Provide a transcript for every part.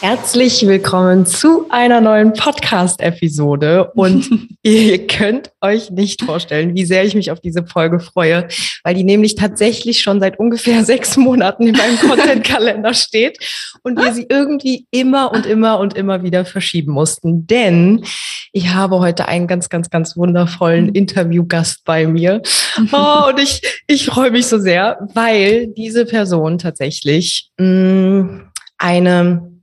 Herzlich willkommen zu einer neuen Podcast-Episode. Und ihr könnt euch nicht vorstellen, wie sehr ich mich auf diese Folge freue, weil die nämlich tatsächlich schon seit ungefähr sechs Monaten in meinem Content-Kalender steht und wir sie irgendwie immer und immer und immer wieder verschieben mussten. Denn ich habe heute einen ganz, ganz, ganz wundervollen Interviewgast bei mir. Oh, und ich, ich freue mich so sehr, weil diese Person tatsächlich mh, mm, eine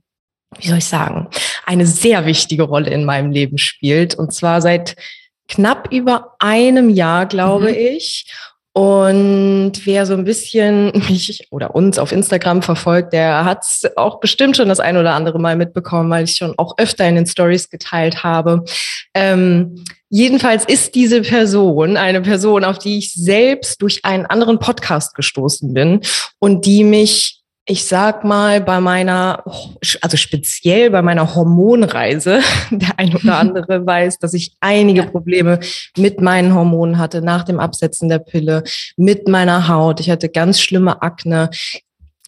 wie soll ich sagen, eine sehr wichtige Rolle in meinem Leben spielt. Und zwar seit knapp über einem Jahr, glaube mhm. ich. Und wer so ein bisschen mich oder uns auf Instagram verfolgt, der hat es auch bestimmt schon das ein oder andere Mal mitbekommen, weil ich schon auch öfter in den Stories geteilt habe. Ähm, jedenfalls ist diese Person eine Person, auf die ich selbst durch einen anderen Podcast gestoßen bin und die mich ich sag mal, bei meiner, also speziell bei meiner Hormonreise, der ein oder andere weiß, dass ich einige. Probleme mit meinen Hormonen hatte nach dem Absetzen der Pille, mit meiner Haut. Ich hatte ganz schlimme Akne,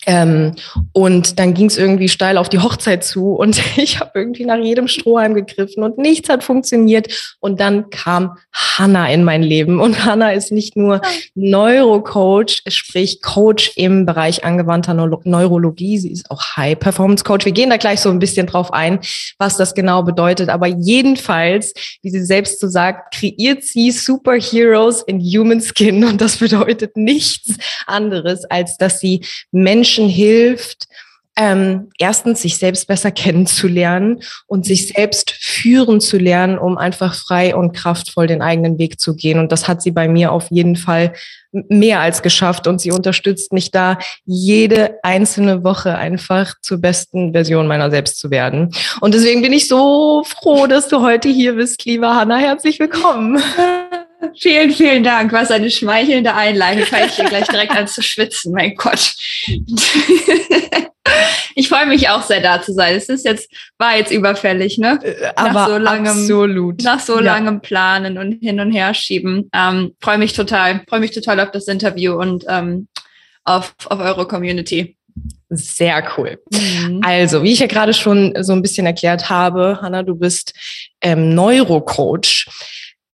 ähm, und dann ging es irgendwie steil auf die Hochzeit zu und ich habe irgendwie nach jedem Strohhalm gegriffen und nichts hat funktioniert. Und dann kam Hanna in mein Leben. Und Hanna ist nicht nur Neurocoach, sprich Coach im Bereich angewandter Neurologie. Sie ist auch High-Performance-Coach. Wir gehen da gleich so ein bisschen drauf ein, was das genau bedeutet. Aber jedenfalls, wie sie selbst so sagt, kreiert sie Superheroes in Human Skin. Und das bedeutet nichts anderes, als dass sie Menschen Menschen hilft, ähm, erstens sich selbst besser kennenzulernen und sich selbst führen zu lernen, um einfach frei und kraftvoll den eigenen Weg zu gehen. Und das hat sie bei mir auf jeden Fall mehr als geschafft und sie unterstützt mich da jede einzelne Woche einfach zur besten Version meiner selbst zu werden. Und deswegen bin ich so froh, dass du heute hier bist, liebe Hanna. Herzlich willkommen. Vielen, vielen Dank. Was eine schmeichelnde Einleitung. Fange ich hier gleich direkt an zu schwitzen. Mein Gott. Ich freue mich auch sehr, da zu sein. Es ist jetzt, war jetzt überfällig, ne? Äh, aber nach so langem, absolut. Nach so ja. langem Planen und hin und her schieben. Ähm, freue mich total, freue mich total auf das Interview und ähm, auf, auf eure Community. Sehr cool. Mhm. Also, wie ich ja gerade schon so ein bisschen erklärt habe, Hanna, du bist ähm, Neurocoach.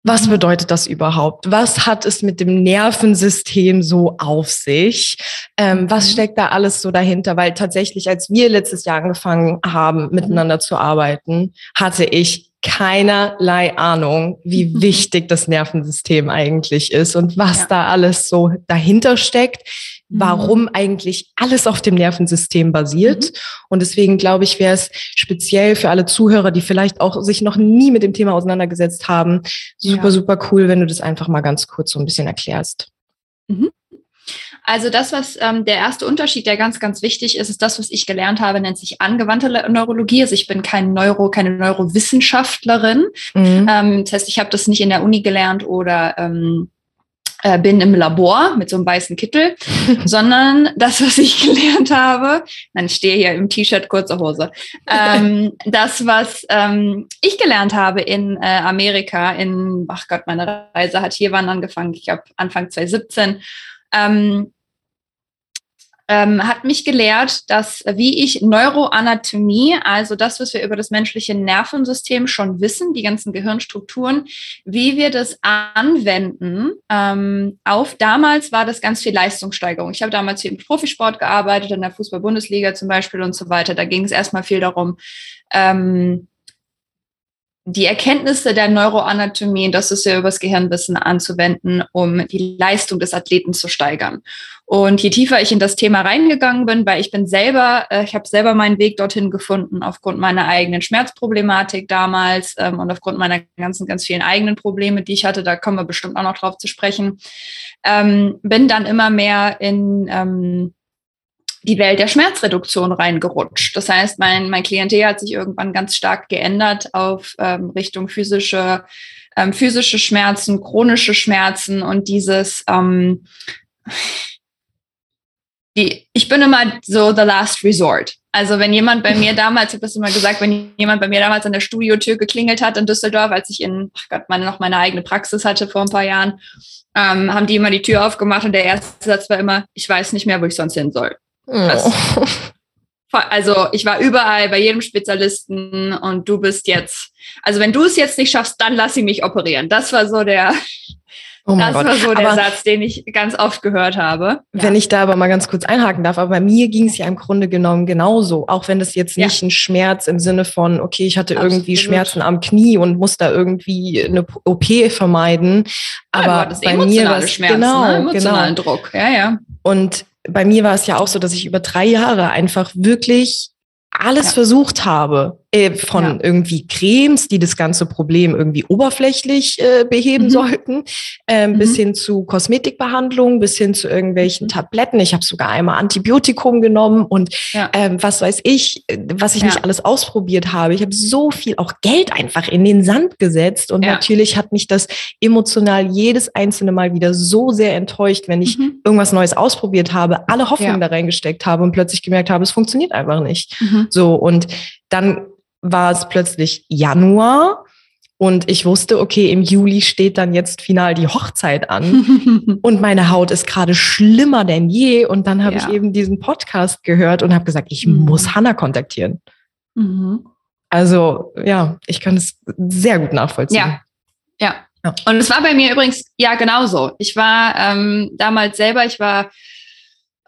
Was bedeutet das überhaupt? Was hat es mit dem Nervensystem so auf sich? Ähm, was mhm. steckt da alles so dahinter? Weil tatsächlich, als wir letztes Jahr angefangen haben, miteinander zu arbeiten, hatte ich keinerlei Ahnung, wie mhm. wichtig das Nervensystem eigentlich ist und was ja. da alles so dahinter steckt, warum mhm. eigentlich alles auf dem Nervensystem basiert. Mhm. Und deswegen glaube ich, wäre es speziell für alle Zuhörer, die vielleicht auch sich noch nie mit dem Thema auseinandergesetzt haben, super, ja. super cool, wenn du das einfach mal ganz kurz so ein bisschen erklärst. Mhm. Also das, was ähm, der erste Unterschied, der ganz, ganz wichtig ist, ist das, was ich gelernt habe, nennt sich angewandte Neurologie. Also ich bin kein Neuro, keine Neurowissenschaftlerin. Mhm. Ähm, das heißt, ich habe das nicht in der Uni gelernt oder ähm, äh, bin im Labor mit so einem weißen Kittel, sondern das, was ich gelernt habe, dann stehe hier im T-Shirt, kurze Hose, ähm, das, was ähm, ich gelernt habe in äh, Amerika, in, ach Gott, meine Reise hat hier wann angefangen, ich glaube Anfang 2017, ähm, ähm, hat mich gelehrt, dass wie ich Neuroanatomie, also das, was wir über das menschliche Nervensystem schon wissen, die ganzen Gehirnstrukturen, wie wir das anwenden. Ähm, auf damals war das ganz viel Leistungssteigerung. Ich habe damals viel im Profisport gearbeitet, in der Fußball-Bundesliga zum Beispiel und so weiter. Da ging es erstmal viel darum, ähm, die Erkenntnisse der Neuroanatomie, das ist ja übers Gehirnwissen anzuwenden, um die Leistung des Athleten zu steigern. Und je tiefer ich in das Thema reingegangen bin, weil ich bin selber, äh, ich habe selber meinen Weg dorthin gefunden aufgrund meiner eigenen Schmerzproblematik damals ähm, und aufgrund meiner ganzen, ganz vielen eigenen Probleme, die ich hatte, da kommen wir bestimmt auch noch drauf zu sprechen, ähm, bin dann immer mehr in ähm, die Welt der Schmerzreduktion reingerutscht. Das heißt, mein, mein Klientel hat sich irgendwann ganz stark geändert auf ähm, Richtung physische ähm, physische Schmerzen, chronische Schmerzen und dieses, ähm, die, ich bin immer so the last resort. Also wenn jemand bei mir damals, ich habe das immer gesagt, wenn jemand bei mir damals an der Studiotür geklingelt hat in Düsseldorf, als ich in, ach Gott, meine, noch meine eigene Praxis hatte vor ein paar Jahren, ähm, haben die immer die Tür aufgemacht und der erste Satz war immer, ich weiß nicht mehr, wo ich sonst hin soll. Oh. Also ich war überall bei jedem Spezialisten und du bist jetzt, also wenn du es jetzt nicht schaffst, dann lass sie mich operieren. Das war so der, Oh das Gott. war so der aber Satz, den ich ganz oft gehört habe. Wenn ja. ich da aber mal ganz kurz einhaken darf, aber bei mir ging es ja im Grunde genommen genauso, auch wenn das jetzt nicht ja. ein Schmerz im Sinne von, okay, ich hatte Absolut. irgendwie Schmerzen am Knie und muss da irgendwie eine OP vermeiden. Aber ja, bei mir war es genau, ne? emotionalen genau. Druck. Ja, ja. Und bei mir war es ja auch so, dass ich über drei Jahre einfach wirklich alles ja. versucht habe, äh, von ja. irgendwie Cremes, die das ganze Problem irgendwie oberflächlich äh, beheben mhm. sollten, ähm, mhm. bis hin zu Kosmetikbehandlungen, bis hin zu irgendwelchen mhm. Tabletten. Ich habe sogar einmal Antibiotikum genommen und ja. ähm, was weiß ich, äh, was ich nicht alles ausprobiert habe. Ich habe so viel auch Geld einfach in den Sand gesetzt und natürlich hat mich das emotional jedes einzelne Mal wieder so sehr enttäuscht, wenn ich mhm. irgendwas Neues ausprobiert habe, alle Hoffnung da reingesteckt habe und plötzlich gemerkt habe, es funktioniert einfach nicht. Mhm. So und dann war es plötzlich Januar und ich wusste, okay, im Juli steht dann jetzt final die Hochzeit an und meine Haut ist gerade schlimmer denn je. Und dann habe ja. ich eben diesen Podcast gehört und habe gesagt, ich mhm. muss Hannah kontaktieren. Mhm. Also ja, ich kann es sehr gut nachvollziehen. Ja, ja. ja. Und es war bei mir übrigens ja genauso. Ich war ähm, damals selber, ich war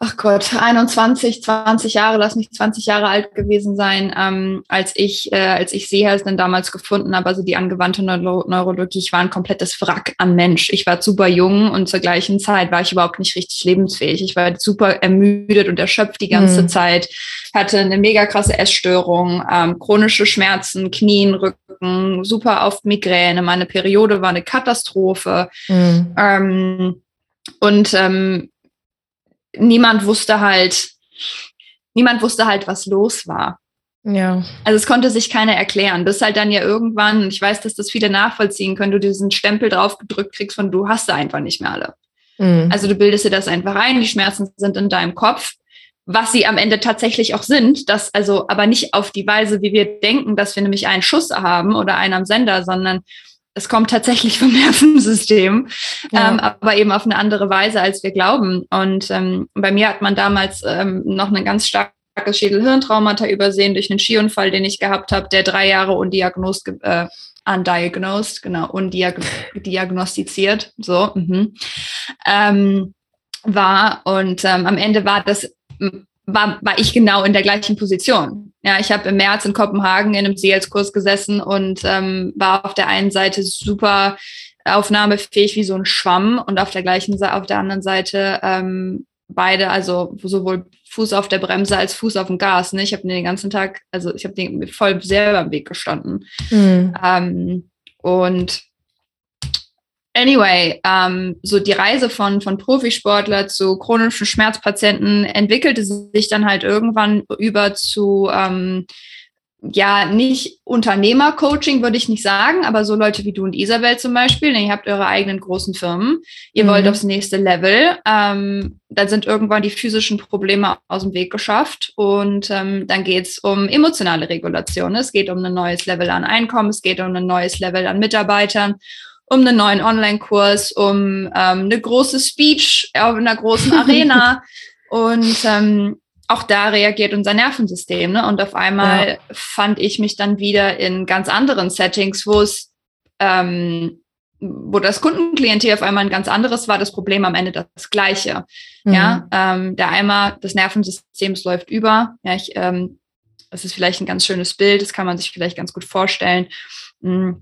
ach Gott, 21, 20 Jahre, lass mich 20 Jahre alt gewesen sein, ähm, als ich, äh, als ich Seehals dann damals gefunden habe, also die angewandte Neuro Neurologie, ich war ein komplettes Wrack an Mensch. Ich war super jung und zur gleichen Zeit war ich überhaupt nicht richtig lebensfähig. Ich war super ermüdet und erschöpft die ganze mhm. Zeit, hatte eine mega krasse Essstörung, ähm, chronische Schmerzen, Knien, Rücken, super oft Migräne. Meine Periode war eine Katastrophe. Mhm. Ähm, und ähm, niemand wusste halt, niemand wusste halt, was los war. Ja. Also es konnte sich keiner erklären. Bis halt dann ja irgendwann, ich weiß, dass das viele nachvollziehen können, du diesen Stempel drauf gedrückt kriegst von du hast sie einfach nicht mehr alle. Mhm. Also du bildest dir das einfach ein, die Schmerzen sind in deinem Kopf, was sie am Ende tatsächlich auch sind, das also aber nicht auf die Weise, wie wir denken, dass wir nämlich einen Schuss haben oder einen am Sender, sondern es kommt tatsächlich vom Nervensystem, ja. ähm, aber eben auf eine andere Weise, als wir glauben. Und ähm, bei mir hat man damals ähm, noch ein ganz starkes Schädel-Hirntraumata übersehen durch einen Skiunfall, den ich gehabt habe, der drei Jahre undiagnost, äh, undiagnosed, genau, undiagnostiziert, so, mhm, ähm, war. Und ähm, am Ende war das war, war ich genau in der gleichen Position. Ja, ich habe im März in Kopenhagen in einem Seelskurs gesessen und ähm, war auf der einen Seite super aufnahmefähig wie so ein Schwamm und auf der gleichen Seite, auf der anderen Seite ähm, beide, also sowohl Fuß auf der Bremse als Fuß auf dem Gas. Ne? Ich habe den ganzen Tag, also ich habe den voll selber im Weg gestanden. Mhm. Ähm, und Anyway, ähm, so die Reise von, von Profisportler zu chronischen Schmerzpatienten entwickelte sich dann halt irgendwann über zu, ähm, ja, nicht Unternehmercoaching, würde ich nicht sagen, aber so Leute wie du und Isabel zum Beispiel, denn ihr habt eure eigenen großen Firmen, ihr mhm. wollt aufs nächste Level, ähm, dann sind irgendwann die physischen Probleme aus dem Weg geschafft und ähm, dann geht's um emotionale Regulation. Es geht um ein neues Level an Einkommen, es geht um ein neues Level an Mitarbeitern um einen neuen Online-Kurs, um ähm, eine große Speech auf einer großen Arena. und ähm, auch da reagiert unser Nervensystem. Ne? Und auf einmal ja. fand ich mich dann wieder in ganz anderen Settings, wo es ähm, wo das Kundenklientel auf einmal ein ganz anderes war, das Problem am Ende das gleiche. Mhm. Ja, ähm, der Eimer des Nervensystems läuft über. Ja, ich, ähm, das ist vielleicht ein ganz schönes Bild, das kann man sich vielleicht ganz gut vorstellen. Mhm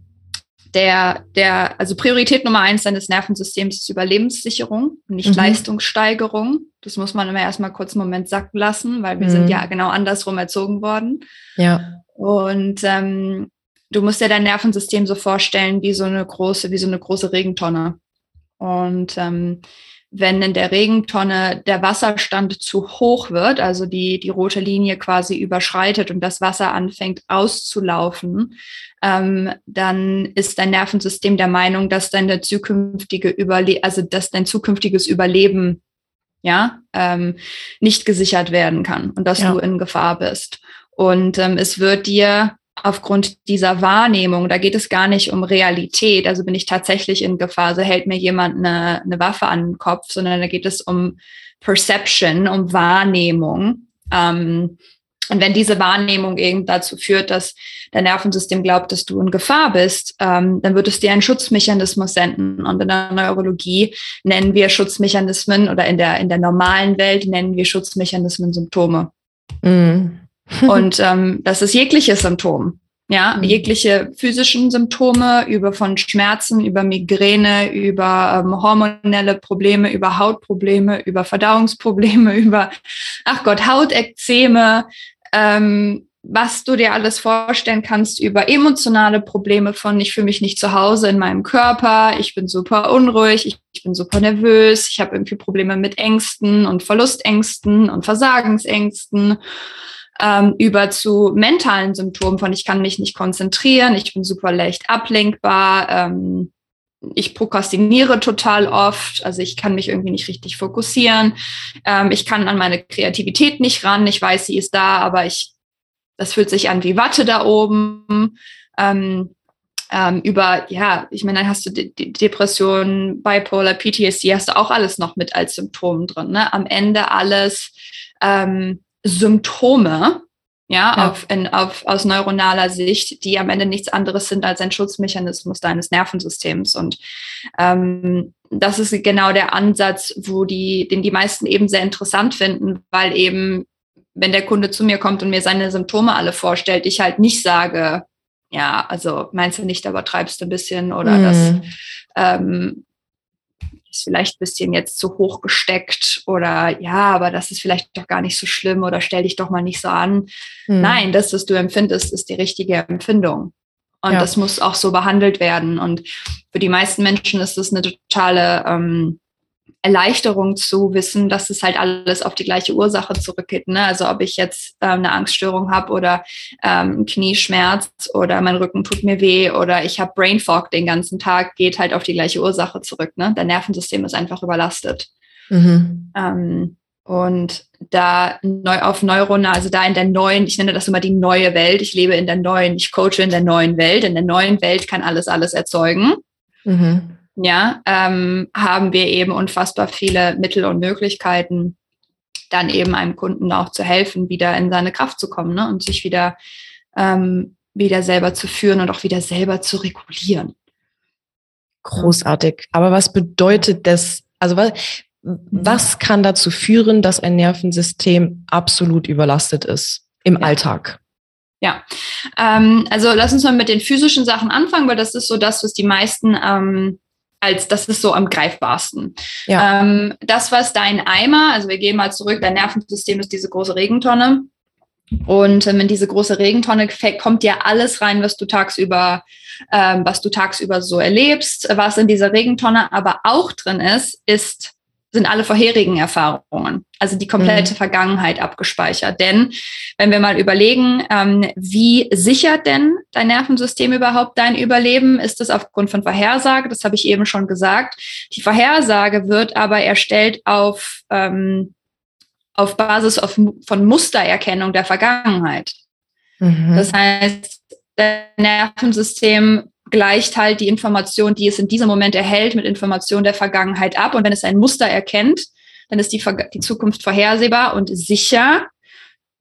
der, der, also Priorität Nummer eins deines Nervensystems ist Überlebenssicherung, nicht mhm. Leistungssteigerung. Das muss man immer erstmal kurz einen Moment sacken lassen, weil wir mhm. sind ja genau andersrum erzogen worden. Ja. Und ähm, du musst dir dein Nervensystem so vorstellen wie so eine große, wie so eine große Regentonne. Und ähm, wenn in der Regentonne der Wasserstand zu hoch wird, also die, die rote Linie quasi überschreitet und das Wasser anfängt auszulaufen, ähm, dann ist dein Nervensystem der Meinung, dass deine zukünftige Überle also dass dein zukünftiges Überleben ja ähm, nicht gesichert werden kann und dass ja. du in Gefahr bist. Und ähm, es wird dir aufgrund dieser Wahrnehmung, da geht es gar nicht um Realität, also bin ich tatsächlich in Gefahr, so hält mir jemand eine, eine Waffe an den Kopf, sondern da geht es um Perception, um Wahrnehmung. Ähm, und wenn diese Wahrnehmung eben dazu führt, dass dein Nervensystem glaubt, dass du in Gefahr bist, ähm, dann wird es dir einen Schutzmechanismus senden. Und in der Neurologie nennen wir Schutzmechanismen oder in der, in der normalen Welt nennen wir Schutzmechanismen Symptome. Mhm. Und ähm, das ist jegliches Symptom. Ja, mhm. jegliche physischen Symptome über von Schmerzen, über Migräne, über ähm, hormonelle Probleme, über Hautprobleme, über Verdauungsprobleme, über, ach Gott, Hautekzeme, ähm, was du dir alles vorstellen kannst über emotionale Probleme von, ich fühle mich nicht zu Hause in meinem Körper, ich bin super unruhig, ich, ich bin super nervös, ich habe irgendwie Probleme mit Ängsten und Verlustängsten und Versagensängsten ähm, über zu mentalen Symptomen von ich kann mich nicht konzentrieren, ich bin super leicht ablenkbar, ähm, ich prokrastiniere total oft, also ich kann mich irgendwie nicht richtig fokussieren, ähm, ich kann an meine Kreativität nicht ran, ich weiß, sie ist da, aber ich, das fühlt sich an wie Watte da oben. Ähm, ähm, über, ja, ich meine, dann hast du die, die Depression, Bipolar, PTSD, hast du auch alles noch mit als Symptom drin. Ne? Am Ende alles ähm, Symptome, ja, ja. Auf, in, auf, aus neuronaler Sicht, die am Ende nichts anderes sind als ein Schutzmechanismus deines Nervensystems. Und ähm, das ist genau der Ansatz, wo die, den die meisten eben sehr interessant finden, weil eben, wenn der Kunde zu mir kommt und mir seine Symptome alle vorstellt, ich halt nicht sage, ja, also meinst du nicht, aber treibst du ein bisschen oder mhm. das ähm, ist vielleicht ein bisschen jetzt zu hoch gesteckt oder ja, aber das ist vielleicht doch gar nicht so schlimm oder stell dich doch mal nicht so an. Hm. Nein, das, was du empfindest, ist die richtige Empfindung. Und ja. das muss auch so behandelt werden. Und für die meisten Menschen ist das eine totale ähm, Erleichterung zu wissen, dass es halt alles auf die gleiche Ursache zurückgeht. Ne? Also ob ich jetzt ähm, eine Angststörung habe oder ähm, Knieschmerz oder mein Rücken tut mir weh oder ich habe Brain Fog den ganzen Tag, geht halt auf die gleiche Ursache zurück. Ne? Dein Nervensystem ist einfach überlastet. Mhm. Ähm, und da neu auf neuronal, also da in der neuen, ich nenne das immer die neue Welt. Ich lebe in der neuen, ich coache in der neuen Welt. In der neuen Welt kann alles alles erzeugen. Mhm ja, ähm, haben wir eben unfassbar viele Mittel und Möglichkeiten, dann eben einem Kunden auch zu helfen, wieder in seine Kraft zu kommen ne? und sich wieder, ähm, wieder selber zu führen und auch wieder selber zu regulieren. Großartig. Aber was bedeutet das? Also was, was kann dazu führen, dass ein Nervensystem absolut überlastet ist im ja. Alltag? Ja, ähm, also lass uns mal mit den physischen Sachen anfangen, weil das ist so das, was die meisten ähm, als das ist so am greifbarsten. Ja. Ähm, das, was dein Eimer, also wir gehen mal zurück, dein Nervensystem ist diese große Regentonne. Und ähm, in diese große Regentonne kommt ja alles rein, was du tagsüber, ähm, was du tagsüber so erlebst. Was in dieser Regentonne aber auch drin ist, ist sind alle vorherigen Erfahrungen, also die komplette mhm. Vergangenheit abgespeichert. Denn wenn wir mal überlegen, ähm, wie sichert denn dein Nervensystem überhaupt dein Überleben, ist es aufgrund von Vorhersage, das habe ich eben schon gesagt. Die Vorhersage wird aber erstellt auf, ähm, auf Basis auf, von Mustererkennung der Vergangenheit. Mhm. Das heißt, dein Nervensystem gleicht halt die Information, die es in diesem Moment erhält, mit Informationen der Vergangenheit ab. Und wenn es ein Muster erkennt, dann ist die, die Zukunft vorhersehbar und sicher.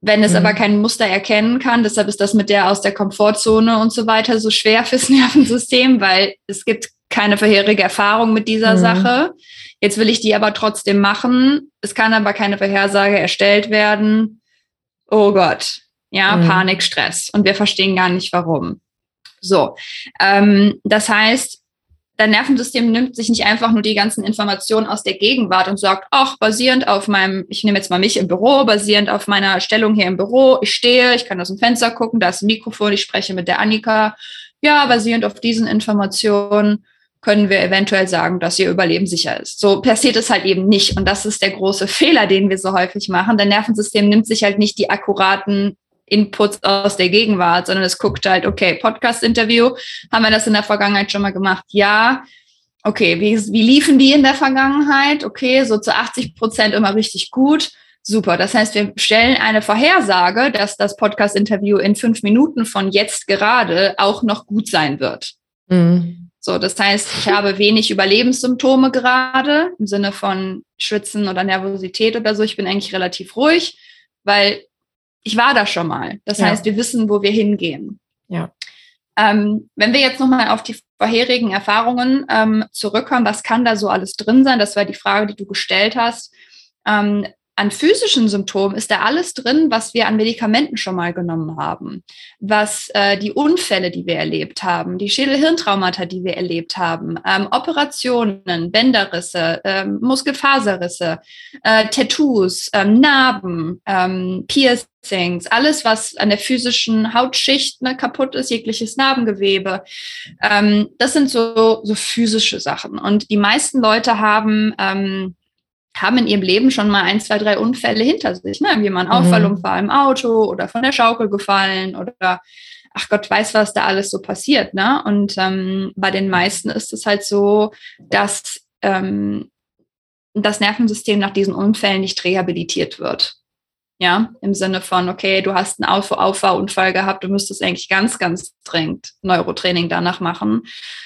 Wenn es mhm. aber kein Muster erkennen kann, deshalb ist das mit der aus der Komfortzone und so weiter so schwer fürs Nervensystem, weil es gibt keine vorherige Erfahrung mit dieser mhm. Sache. Jetzt will ich die aber trotzdem machen. Es kann aber keine Vorhersage erstellt werden. Oh Gott. Ja, mhm. Panik, Stress. Und wir verstehen gar nicht warum. So, ähm, das heißt, dein Nervensystem nimmt sich nicht einfach nur die ganzen Informationen aus der Gegenwart und sagt, ach, basierend auf meinem, ich nehme jetzt mal mich im Büro, basierend auf meiner Stellung hier im Büro, ich stehe, ich kann aus dem Fenster gucken, da ist ein Mikrofon, ich spreche mit der Annika. Ja, basierend auf diesen Informationen können wir eventuell sagen, dass ihr Überleben sicher ist. So passiert es halt eben nicht. Und das ist der große Fehler, den wir so häufig machen. Der Nervensystem nimmt sich halt nicht die akkuraten Inputs aus der Gegenwart, sondern es guckt halt, okay, Podcast-Interview, haben wir das in der Vergangenheit schon mal gemacht? Ja. Okay, wie, wie liefen die in der Vergangenheit? Okay, so zu 80 Prozent immer richtig gut. Super. Das heißt, wir stellen eine Vorhersage, dass das Podcast-Interview in fünf Minuten von jetzt gerade auch noch gut sein wird. Mhm. So, das heißt, ich habe wenig Überlebenssymptome gerade im Sinne von Schwitzen oder Nervosität oder so. Ich bin eigentlich relativ ruhig, weil ich war da schon mal. Das ja. heißt, wir wissen, wo wir hingehen. Ja. Ähm, wenn wir jetzt nochmal auf die vorherigen Erfahrungen ähm, zurückkommen, was kann da so alles drin sein? Das war die Frage, die du gestellt hast. Ähm, an physischen Symptomen ist da alles drin, was wir an Medikamenten schon mal genommen haben, was äh, die Unfälle, die wir erlebt haben, die Schädelhirntraumata, die wir erlebt haben, ähm, Operationen, Bänderrisse, ähm, Muskelfaserrisse, äh, Tattoos, ähm, Narben, ähm, Piercings, alles, was an der physischen Hautschicht ne, kaputt ist, jegliches Narbengewebe. Ähm, das sind so, so physische Sachen. Und die meisten Leute haben ähm, haben in ihrem Leben schon mal ein, zwei, drei Unfälle hinter sich. Ne? Irgendwie mal ein mhm. Auffallunfall im Auto oder von der Schaukel gefallen oder ach Gott weiß, was da alles so passiert. Ne? Und ähm, bei den meisten ist es halt so, dass ähm, das Nervensystem nach diesen Unfällen nicht rehabilitiert wird. Ja, im Sinne von, okay, du hast einen Auf Auffahrunfall gehabt, du müsstest eigentlich ganz, ganz dringend Neurotraining danach machen,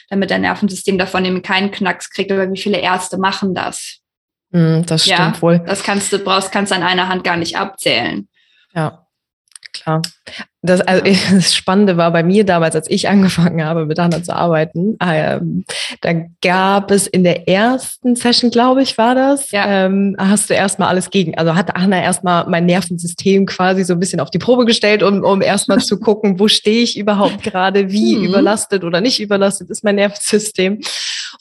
damit dein Nervensystem davon eben keinen Knacks kriegt. Aber wie viele Ärzte machen das? Mm, das stimmt ja, wohl. Das kannst du brauchst, kannst an einer Hand gar nicht abzählen. Ja, klar. Das, also, das Spannende war bei mir damals, als ich angefangen habe, mit Hannah zu arbeiten, ähm, da gab es in der ersten Session, glaube ich, war das, ja. ähm, hast du erstmal alles gegen, also hat Hannah erstmal mein Nervensystem quasi so ein bisschen auf die Probe gestellt, um, um erstmal zu gucken, wo stehe ich überhaupt gerade, wie mhm. überlastet oder nicht überlastet ist mein Nervensystem.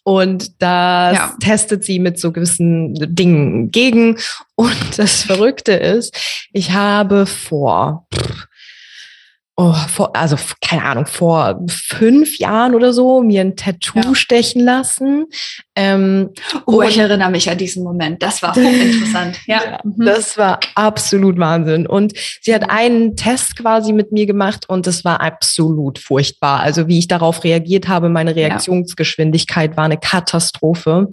Und das ja. testet sie mit so gewissen Dingen gegen. Und das Verrückte ist, ich habe vor, pff, oh, vor, also keine Ahnung, vor fünf Jahren oder so mir ein Tattoo ja. stechen lassen. Ähm, oh, ich erinnere mich an diesen Moment. Das war hochinteressant. ja. ja mhm. Das war absolut Wahnsinn. Und sie hat einen Test quasi mit mir gemacht und das war absolut furchtbar. Also wie ich darauf reagiert habe, meine Reaktionsgeschwindigkeit ja. war eine Katastrophe.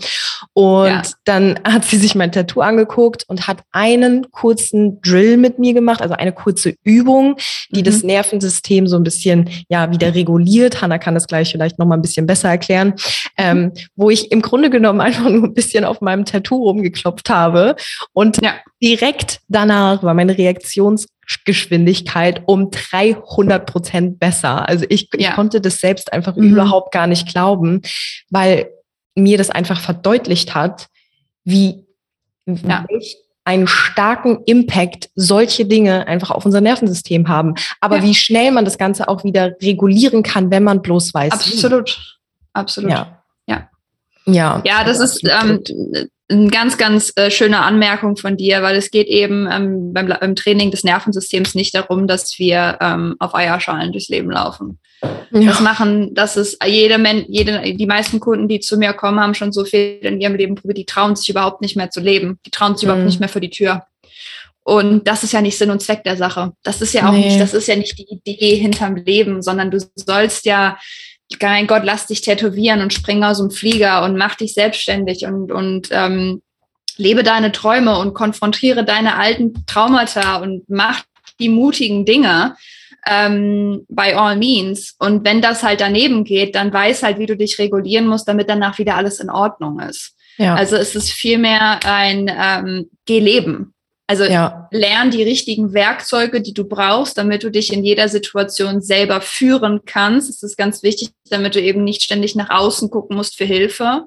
Und ja. dann hat sie sich mein Tattoo angeguckt und hat einen kurzen Drill mit mir gemacht, also eine kurze Übung, die mhm. das Nervensystem so ein bisschen ja wieder reguliert. Hanna kann das gleich vielleicht noch mal ein bisschen besser erklären, ähm, wo ich im Grunde genommen einfach nur ein bisschen auf meinem Tattoo rumgeklopft habe und ja. direkt danach war meine Reaktionsgeschwindigkeit um 300 Prozent besser. Also ich, ja. ich konnte das selbst einfach mhm. überhaupt gar nicht glauben, weil mir das einfach verdeutlicht hat, wie ja. welch einen starken Impact solche Dinge einfach auf unser Nervensystem haben. Aber ja. wie schnell man das Ganze auch wieder regulieren kann, wenn man bloß weiß. Absolut. Absolut. Ja. Ja, ja das ist ähm, eine ganz, ganz äh, schöne Anmerkung von dir, weil es geht eben ähm, beim, beim, Training des Nervensystems nicht darum, dass wir ähm, auf Eierschalen durchs Leben laufen. Ja. Das machen, das ist jede, jede, die meisten Kunden, die zu mir kommen, haben schon so viel in ihrem Leben probiert, die trauen sich überhaupt nicht mehr zu leben. Die trauen sich mhm. überhaupt nicht mehr vor die Tür. Und das ist ja nicht Sinn und Zweck der Sache. Das ist ja auch nee. nicht, das ist ja nicht die Idee hinterm Leben, sondern du sollst ja mein Gott, lass dich tätowieren und spring aus dem Flieger und mach dich selbstständig und, und ähm, lebe deine Träume und konfrontiere deine alten Traumata und mach die mutigen Dinge ähm, by all means. Und wenn das halt daneben geht, dann weiß halt, wie du dich regulieren musst, damit danach wieder alles in Ordnung ist. Ja. Also es ist vielmehr ein ähm, Geh leben. Also ja. lern die richtigen Werkzeuge, die du brauchst, damit du dich in jeder Situation selber führen kannst. Das ist ganz wichtig, damit du eben nicht ständig nach außen gucken musst für Hilfe,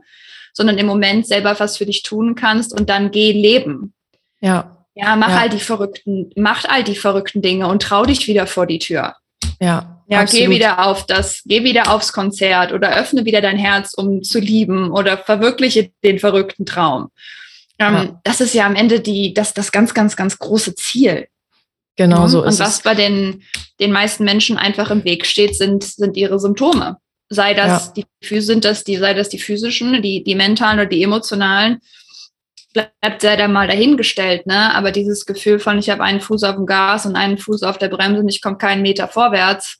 sondern im Moment selber was für dich tun kannst und dann geh leben. Ja. Ja, mach ja. all die verrückten, mach all die verrückten Dinge und trau dich wieder vor die Tür. Ja. Ja, absolut. geh wieder auf das, geh wieder aufs Konzert oder öffne wieder dein Herz, um zu lieben oder verwirkliche den verrückten Traum. Ähm, ja. Das ist ja am Ende die, das, das ganz, ganz, ganz große Ziel. Genau so ist Und was es. bei den, den meisten Menschen einfach im Weg steht, sind, sind ihre Symptome. Sei das ja. die sind das die, sei das die physischen, die, die mentalen oder die emotionalen, bleibt sehr dann mal dahingestellt, ne? Aber dieses Gefühl von, ich habe einen Fuß auf dem Gas und einen Fuß auf der Bremse und ich komme keinen Meter vorwärts,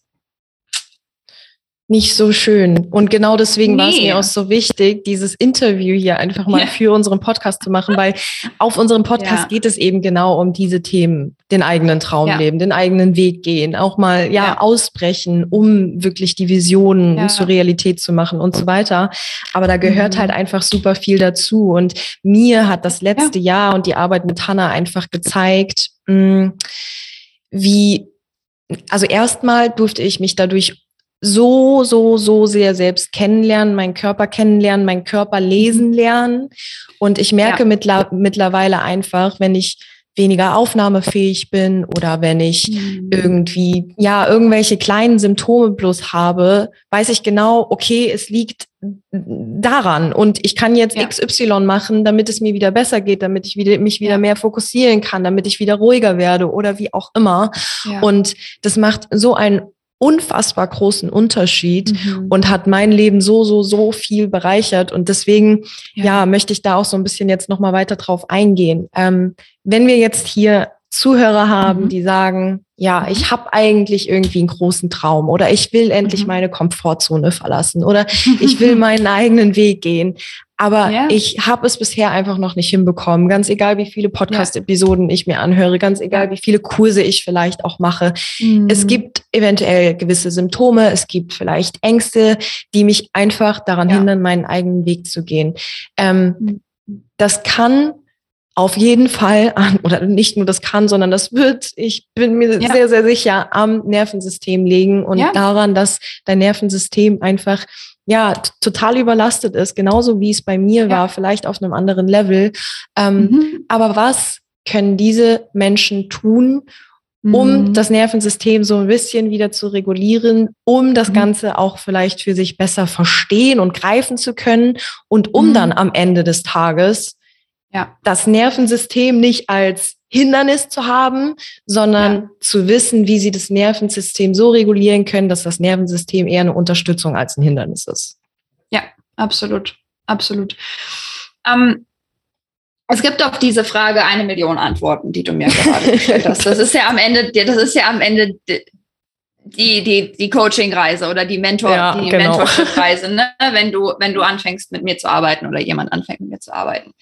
nicht so schön. Und genau deswegen nee. war es mir auch so wichtig, dieses Interview hier einfach mal ja. für unseren Podcast zu machen, weil auf unserem Podcast ja. geht es eben genau um diese Themen, den eigenen Traum ja. leben, den eigenen Weg gehen, auch mal ja, ausbrechen, um wirklich die Visionen zur Realität zu machen und so weiter. Aber da gehört mhm. halt einfach super viel dazu. Und mir hat das letzte Jahr und die Arbeit mit Hannah einfach gezeigt, mh, mm, wie also erstmal durfte ich mich dadurch so, so, so sehr selbst kennenlernen, meinen Körper kennenlernen, meinen Körper lesen mhm. lernen. Und ich merke ja. mittler mittlerweile einfach, wenn ich weniger aufnahmefähig bin oder wenn ich mhm. irgendwie, ja, irgendwelche kleinen Symptome bloß habe, weiß ich genau, okay, es liegt daran und ich kann jetzt ja. XY machen, damit es mir wieder besser geht, damit ich wieder, mich wieder ja. mehr fokussieren kann, damit ich wieder ruhiger werde oder wie auch immer. Ja. Und das macht so einen unfassbar großen Unterschied mhm. und hat mein Leben so, so, so viel bereichert. Und deswegen, ja, ja möchte ich da auch so ein bisschen jetzt nochmal weiter drauf eingehen. Ähm, wenn wir jetzt hier Zuhörer haben, mhm. die sagen, ja, mhm. ich habe eigentlich irgendwie einen großen Traum oder ich will endlich mhm. meine Komfortzone verlassen oder ich will meinen eigenen Weg gehen. Aber ja. ich habe es bisher einfach noch nicht hinbekommen. Ganz egal, wie viele Podcast-Episoden ich mir anhöre, ganz egal, wie viele Kurse ich vielleicht auch mache. Mhm. Es gibt eventuell gewisse Symptome, es gibt vielleicht Ängste, die mich einfach daran ja. hindern, meinen eigenen Weg zu gehen. Ähm, mhm. Das kann auf jeden Fall an, oder nicht nur das kann, sondern das wird, ich bin mir ja. sehr, sehr sicher, am Nervensystem liegen und ja. daran, dass dein Nervensystem einfach ja total überlastet ist, genauso wie es bei mir ja. war, vielleicht auf einem anderen Level. Ähm, mhm. Aber was können diese Menschen tun, um mhm. das Nervensystem so ein bisschen wieder zu regulieren, um das mhm. Ganze auch vielleicht für sich besser verstehen und greifen zu können und um mhm. dann am Ende des Tages ja. das Nervensystem nicht als Hindernis zu haben, sondern ja. zu wissen, wie sie das Nervensystem so regulieren können, dass das Nervensystem eher eine Unterstützung als ein Hindernis ist. Ja, absolut, absolut. Ähm, es gibt auf diese Frage eine Million Antworten, die du mir gerade gestellt hast. Das ist ja am Ende, das ist ja am Ende die, die, die Coaching-Reise oder die Mentor, ja, die genau. Mentorship-Reise, ne? wenn du, wenn du anfängst mit mir zu arbeiten oder jemand anfängt mit mir zu arbeiten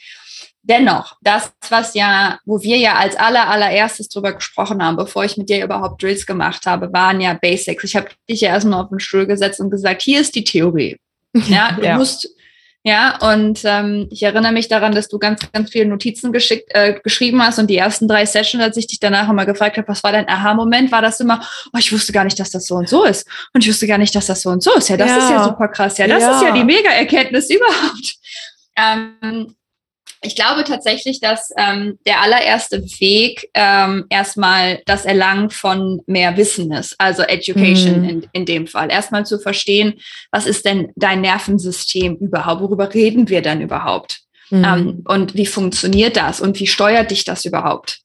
dennoch, das, was ja, wo wir ja als aller, allererstes drüber gesprochen haben, bevor ich mit dir überhaupt Drills gemacht habe, waren ja Basics. Ich habe dich ja erstmal auf den Stuhl gesetzt und gesagt, hier ist die Theorie. Ja, du ja. musst, ja, und ähm, ich erinnere mich daran, dass du ganz, ganz viele Notizen geschickt, äh, geschrieben hast und die ersten drei Sessions, als ich dich danach immer gefragt habe, was war dein Aha-Moment, war das immer, oh, ich wusste gar nicht, dass das so und so ist. Und ich wusste gar nicht, dass das so und so ist. Ja, das ja. ist ja super krass. Ja, das ja. ist ja die Mega-Erkenntnis überhaupt. Ähm, ich glaube tatsächlich, dass ähm, der allererste Weg ähm, erstmal das Erlangen von mehr Wissen ist, also Education mhm. in, in dem Fall. Erstmal zu verstehen, was ist denn dein Nervensystem überhaupt? Worüber reden wir denn überhaupt? Mhm. Ähm, und wie funktioniert das? Und wie steuert dich das überhaupt?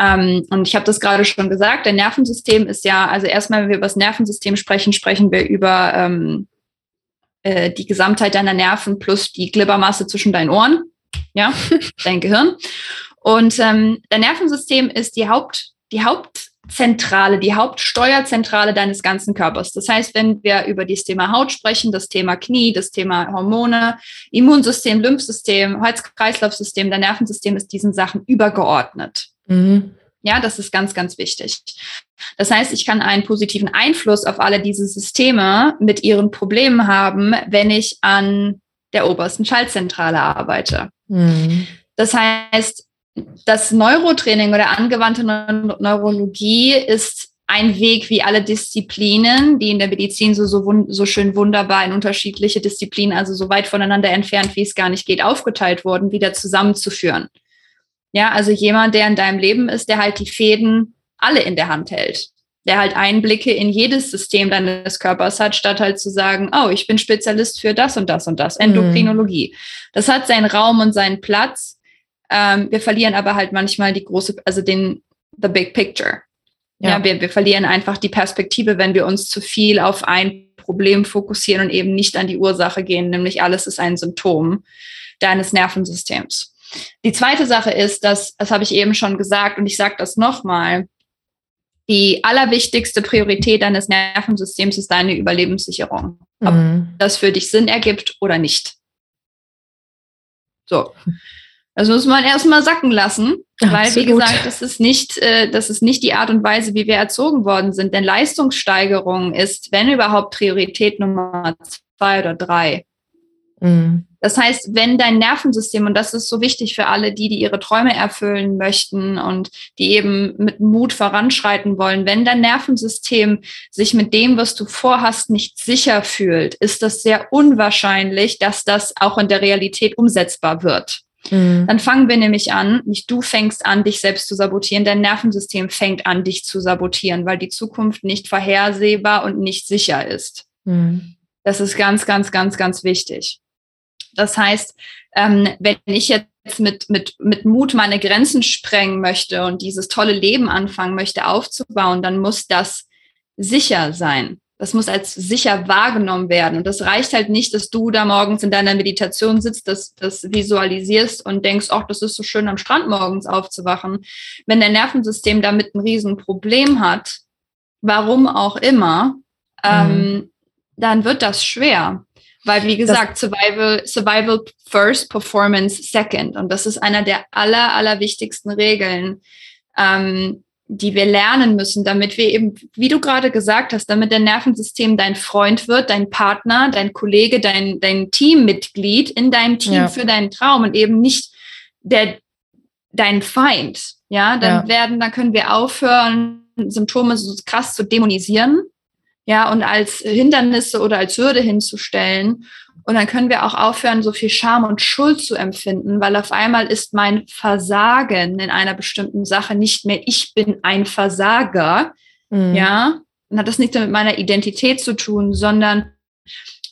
Ähm, und ich habe das gerade schon gesagt, dein Nervensystem ist ja, also erstmal, wenn wir über das Nervensystem sprechen, sprechen wir über ähm, äh, die Gesamtheit deiner Nerven plus die Glibbermasse zwischen deinen Ohren ja, dein Gehirn. Und ähm, dein Nervensystem ist die Haupt, die Hauptzentrale, die Hauptsteuerzentrale deines ganzen Körpers. Das heißt, wenn wir über das Thema Haut sprechen, das Thema Knie, das Thema Hormone, Immunsystem, Lymphsystem, Herz-Kreislauf-System, dein Nervensystem ist diesen Sachen übergeordnet. Mhm. Ja, das ist ganz, ganz wichtig. Das heißt, ich kann einen positiven Einfluss auf alle diese Systeme mit ihren Problemen haben, wenn ich an der obersten Schaltzentrale arbeite. Mhm. Das heißt, das Neurotraining oder angewandte Neurologie ist ein Weg, wie alle Disziplinen, die in der Medizin so, so, so schön wunderbar in unterschiedliche Disziplinen, also so weit voneinander entfernt, wie es gar nicht geht, aufgeteilt wurden, wieder zusammenzuführen. Ja, also jemand, der in deinem Leben ist, der halt die Fäden alle in der Hand hält der halt Einblicke in jedes System deines Körpers hat, statt halt zu sagen, oh, ich bin Spezialist für das und das und das, mhm. Endokrinologie. Das hat seinen Raum und seinen Platz. Ähm, wir verlieren aber halt manchmal die große, also den, the big picture. Ja, ja wir, wir verlieren einfach die Perspektive, wenn wir uns zu viel auf ein Problem fokussieren und eben nicht an die Ursache gehen, nämlich alles ist ein Symptom deines Nervensystems. Die zweite Sache ist, dass, das habe ich eben schon gesagt und ich sage das nochmal, die allerwichtigste Priorität deines Nervensystems ist deine Überlebenssicherung. Ob mhm. das für dich Sinn ergibt oder nicht. So. Das muss man erstmal sacken lassen, weil, Absolut. wie gesagt, das ist, nicht, äh, das ist nicht die Art und Weise, wie wir erzogen worden sind. Denn Leistungssteigerung ist, wenn überhaupt, Priorität Nummer zwei oder drei. Mhm. Das heißt, wenn dein Nervensystem, und das ist so wichtig für alle, die, die ihre Träume erfüllen möchten und die eben mit Mut voranschreiten wollen, wenn dein Nervensystem sich mit dem, was du vorhast, nicht sicher fühlt, ist das sehr unwahrscheinlich, dass das auch in der Realität umsetzbar wird. Mhm. Dann fangen wir nämlich an, nicht du fängst an, dich selbst zu sabotieren, dein Nervensystem fängt an, dich zu sabotieren, weil die Zukunft nicht vorhersehbar und nicht sicher ist. Mhm. Das ist ganz, ganz, ganz, ganz wichtig. Das heißt, ähm, wenn ich jetzt mit, mit, mit Mut meine Grenzen sprengen möchte und dieses tolle Leben anfangen möchte aufzubauen, dann muss das sicher sein. Das muss als sicher wahrgenommen werden. Und das reicht halt nicht, dass du da morgens in deiner Meditation sitzt, das, das visualisierst und denkst, ach, das ist so schön am Strand morgens aufzuwachen. Wenn dein Nervensystem damit ein Riesenproblem hat, warum auch immer, mhm. ähm, dann wird das schwer. Weil, wie gesagt, das Survival, Survival first, Performance second. Und das ist einer der aller, aller wichtigsten Regeln, ähm, die wir lernen müssen, damit wir eben, wie du gerade gesagt hast, damit dein Nervensystem dein Freund wird, dein Partner, dein Kollege, dein, dein Teammitglied in deinem Team ja. für deinen Traum und eben nicht der, dein Feind. Ja, dann ja. werden, dann können wir aufhören, Symptome so krass zu dämonisieren ja, und als Hindernisse oder als Hürde hinzustellen. Und dann können wir auch aufhören, so viel Scham und Schuld zu empfinden, weil auf einmal ist mein Versagen in einer bestimmten Sache nicht mehr, ich bin ein Versager, mhm. ja, und hat das nicht mit meiner Identität zu tun, sondern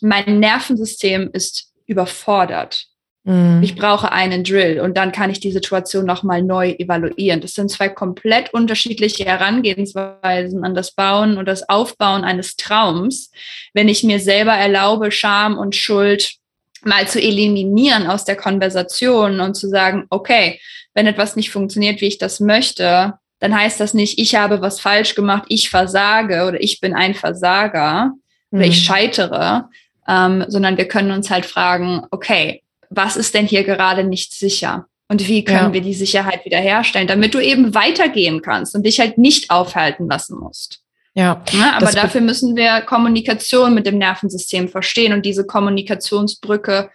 mein Nervensystem ist überfordert. Mhm. Ich brauche einen Drill und dann kann ich die Situation nochmal neu evaluieren. Das sind zwei komplett unterschiedliche Herangehensweisen an das Bauen und das Aufbauen eines Traums. Wenn ich mir selber erlaube, Scham und Schuld mal zu eliminieren aus der Konversation und zu sagen, okay, wenn etwas nicht funktioniert, wie ich das möchte, dann heißt das nicht, ich habe was falsch gemacht, ich versage oder ich bin ein Versager mhm. oder ich mhm. scheitere, ähm, sondern wir können uns halt fragen, okay, was ist denn hier gerade nicht sicher? Und wie können ja. wir die Sicherheit wiederherstellen, damit du eben weitergehen kannst und dich halt nicht aufhalten lassen musst. Ja. ja aber dafür müssen wir Kommunikation mit dem Nervensystem verstehen und diese Kommunikationsbrücke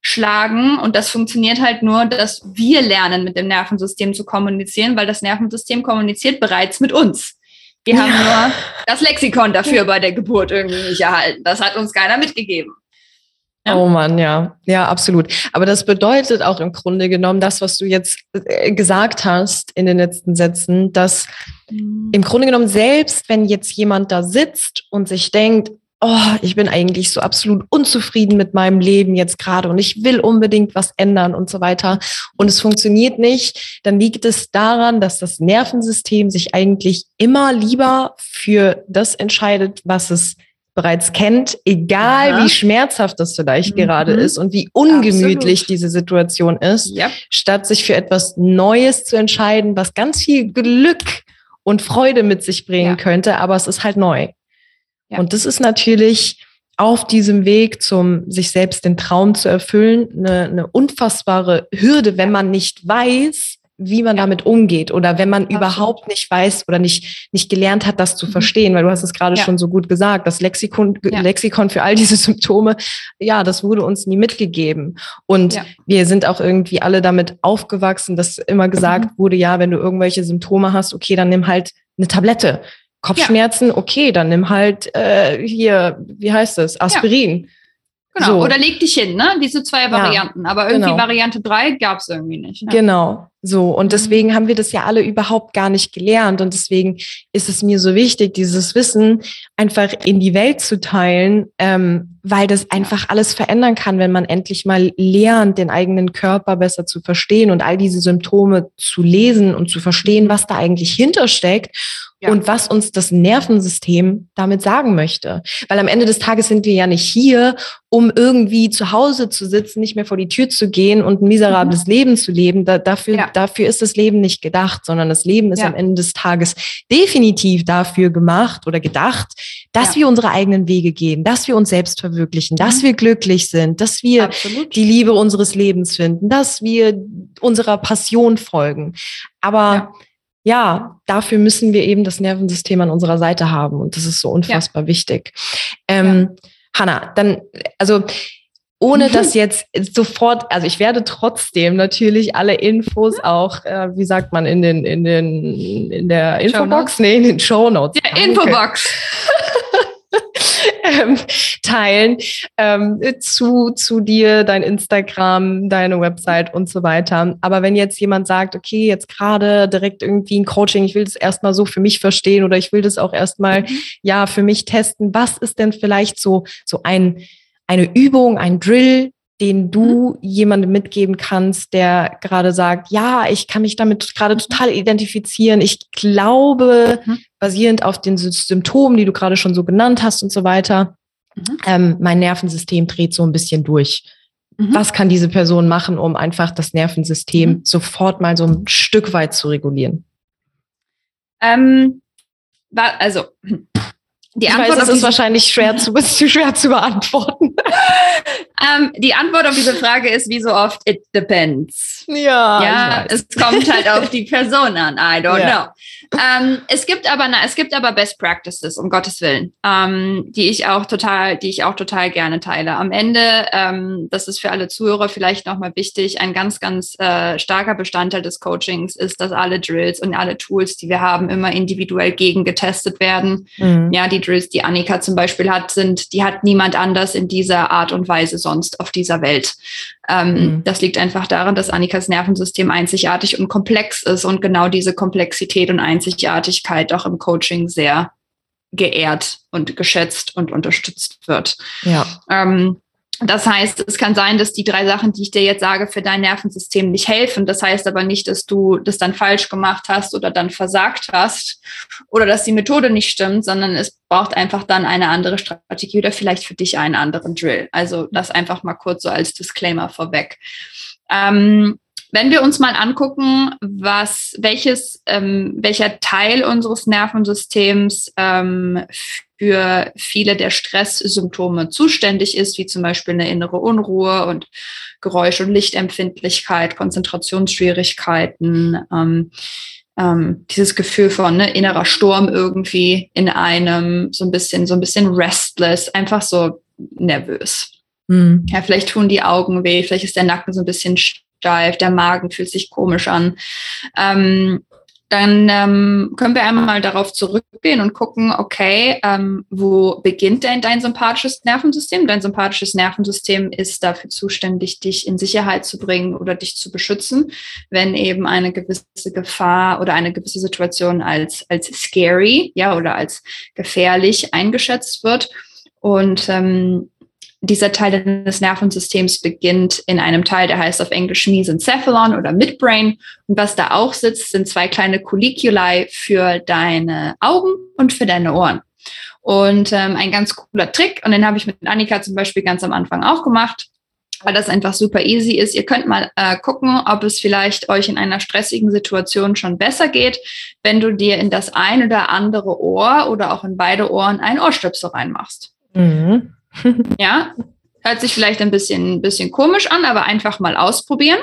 schlagen. Und das funktioniert halt nur, dass wir lernen, mit dem Nervensystem zu kommunizieren, weil das Nervensystem kommuniziert bereits mit uns. Wir ja. haben nur das Lexikon dafür bei der Geburt irgendwie nicht erhalten. Das hat uns keiner mitgegeben. Oh Mann, ja, ja, absolut. Aber das bedeutet auch im Grunde genommen das, was du jetzt äh, gesagt hast in den letzten Sätzen, dass mhm. im Grunde genommen selbst, wenn jetzt jemand da sitzt und sich denkt, oh, ich bin eigentlich so absolut unzufrieden mit meinem Leben jetzt gerade und ich will unbedingt was ändern und so weiter und es funktioniert nicht, dann liegt es daran, dass das Nervensystem sich eigentlich immer lieber für das entscheidet, was es bereits kennt, egal ja. wie schmerzhaft das vielleicht mhm. gerade ist und wie ungemütlich Absolut. diese Situation ist, yep. statt sich für etwas Neues zu entscheiden, was ganz viel Glück und Freude mit sich bringen ja. könnte, aber es ist halt neu. Ja. Und das ist natürlich auf diesem Weg zum sich selbst den Traum zu erfüllen eine, eine unfassbare Hürde, wenn man nicht weiß, wie man ja. damit umgeht oder wenn man Absolut. überhaupt nicht weiß oder nicht, nicht gelernt hat, das zu mhm. verstehen, weil du hast es gerade ja. schon so gut gesagt, das Lexikon, ja. Lexikon für all diese Symptome, ja, das wurde uns nie mitgegeben. Und wir sind auch irgendwie alle damit aufgewachsen, dass immer gesagt mhm. wurde, ja, wenn du irgendwelche Symptome hast, okay, dann nimm halt eine Tablette. Kopfschmerzen, okay, dann nimm halt äh, hier, wie heißt das, Aspirin. Genau, so. oder leg dich hin, ne? Diese zwei Varianten. Ja, Aber irgendwie genau. Variante drei gab es irgendwie nicht. Ja. Genau, so. Und mhm. deswegen haben wir das ja alle überhaupt gar nicht gelernt. Und deswegen ist es mir so wichtig, dieses Wissen einfach in die Welt zu teilen, ähm, weil das einfach alles verändern kann, wenn man endlich mal lernt, den eigenen Körper besser zu verstehen und all diese Symptome zu lesen und zu verstehen, was da eigentlich hintersteckt ja. und was uns das Nervensystem damit sagen möchte. Weil am Ende des Tages sind wir ja nicht hier, um irgendwie zu Hause zu sitzen, nicht mehr vor die Tür zu gehen und ein miserables mhm. Leben zu leben. Da, dafür, ja. dafür ist das Leben nicht gedacht, sondern das Leben ist ja. am Ende des Tages definitiv dafür gemacht oder gedacht, dass wir unsere eigenen Wege gehen, dass wir uns selbst verwirklichen, dass mhm. wir glücklich sind, dass wir Absolut. die Liebe unseres Lebens finden, dass wir unserer Passion folgen. Aber ja, dafür müssen wir eben das Nervensystem an unserer Seite haben und das ist so unfassbar ja. wichtig. Ähm, ja. Hanna, dann, also ohne dass jetzt sofort, also ich werde trotzdem natürlich alle Infos auch, äh, wie sagt man, in den, in den, in der Infobox, nee, in den Show Notes. Ja, Infobox. Ähm, teilen ähm, zu, zu dir, dein Instagram, deine Website und so weiter. Aber wenn jetzt jemand sagt, okay, jetzt gerade direkt irgendwie ein Coaching, ich will das erstmal so für mich verstehen oder ich will das auch erstmal mhm. ja für mich testen, was ist denn vielleicht so, so ein, eine Übung, ein Drill, den du mhm. jemandem mitgeben kannst, der gerade sagt, ja, ich kann mich damit gerade mhm. total identifizieren. Ich glaube, mhm. basierend auf den Symptomen, die du gerade schon so genannt hast und so weiter, mhm. ähm, mein Nervensystem dreht so ein bisschen durch. Mhm. Was kann diese Person machen, um einfach das Nervensystem mhm. sofort mal so ein Stück weit zu regulieren? Ähm, also die Antwort ich weiß, es ist wahrscheinlich schwer zu, schwer zu beantworten. ähm, die Antwort auf diese Frage ist wie so oft, it depends. Ja. Ja, es kommt halt auf die Person an. I don't ja. know. Ähm, es gibt aber, na, es gibt aber Best Practices, um Gottes Willen, ähm, die ich auch total, die ich auch total gerne teile. Am Ende, das ist für alle Zuhörer vielleicht nochmal wichtig, ein ganz, ganz äh, starker Bestandteil des Coachings ist, dass alle Drills und alle Tools, die wir haben, immer individuell gegengetestet werden. Mhm. Ja, die Drills, die Annika zum Beispiel hat, sind, die hat niemand anders in dieser Art und Weise sonst auf dieser Welt. Ähm, mhm. Das liegt einfach daran, dass Annikas Nervensystem einzigartig und komplex ist und genau diese Komplexität und Einzigartigkeit auch im Coaching sehr geehrt und geschätzt und unterstützt wird. Ja. Ähm, das heißt, es kann sein, dass die drei Sachen, die ich dir jetzt sage, für dein Nervensystem nicht helfen. Das heißt aber nicht, dass du das dann falsch gemacht hast oder dann versagt hast oder dass die Methode nicht stimmt, sondern es braucht einfach dann eine andere Strategie oder vielleicht für dich einen anderen Drill. Also das einfach mal kurz so als Disclaimer vorweg. Ähm, wenn wir uns mal angucken, was, welches, ähm, welcher Teil unseres Nervensystems ähm, für viele der Stresssymptome zuständig ist, wie zum Beispiel eine innere Unruhe und Geräusch- und Lichtempfindlichkeit, Konzentrationsschwierigkeiten, ähm, ähm, dieses Gefühl von ne, innerer Sturm irgendwie in einem, so ein bisschen, so ein bisschen restless, einfach so nervös. Mhm. Ja, vielleicht tun die Augen weh, vielleicht ist der Nacken so ein bisschen steif, der Magen fühlt sich komisch an. Ähm, dann ähm, können wir einmal darauf zurückgehen und gucken, okay, ähm, wo beginnt denn dein sympathisches Nervensystem? Dein sympathisches Nervensystem ist dafür zuständig, dich in Sicherheit zu bringen oder dich zu beschützen, wenn eben eine gewisse Gefahr oder eine gewisse Situation als, als scary, ja, oder als gefährlich eingeschätzt wird. Und ähm, dieser Teil des Nervensystems beginnt in einem Teil, der heißt auf Englisch Mesencephalon oder Midbrain. Und was da auch sitzt, sind zwei kleine Colliculi für deine Augen und für deine Ohren. Und ähm, ein ganz cooler Trick, und den habe ich mit Annika zum Beispiel ganz am Anfang auch gemacht, weil das einfach super easy ist. Ihr könnt mal äh, gucken, ob es vielleicht euch in einer stressigen Situation schon besser geht, wenn du dir in das ein oder andere Ohr oder auch in beide Ohren ein Ohrstöpsel reinmachst. Mhm. ja, hört sich vielleicht ein bisschen, bisschen komisch an, aber einfach mal ausprobieren.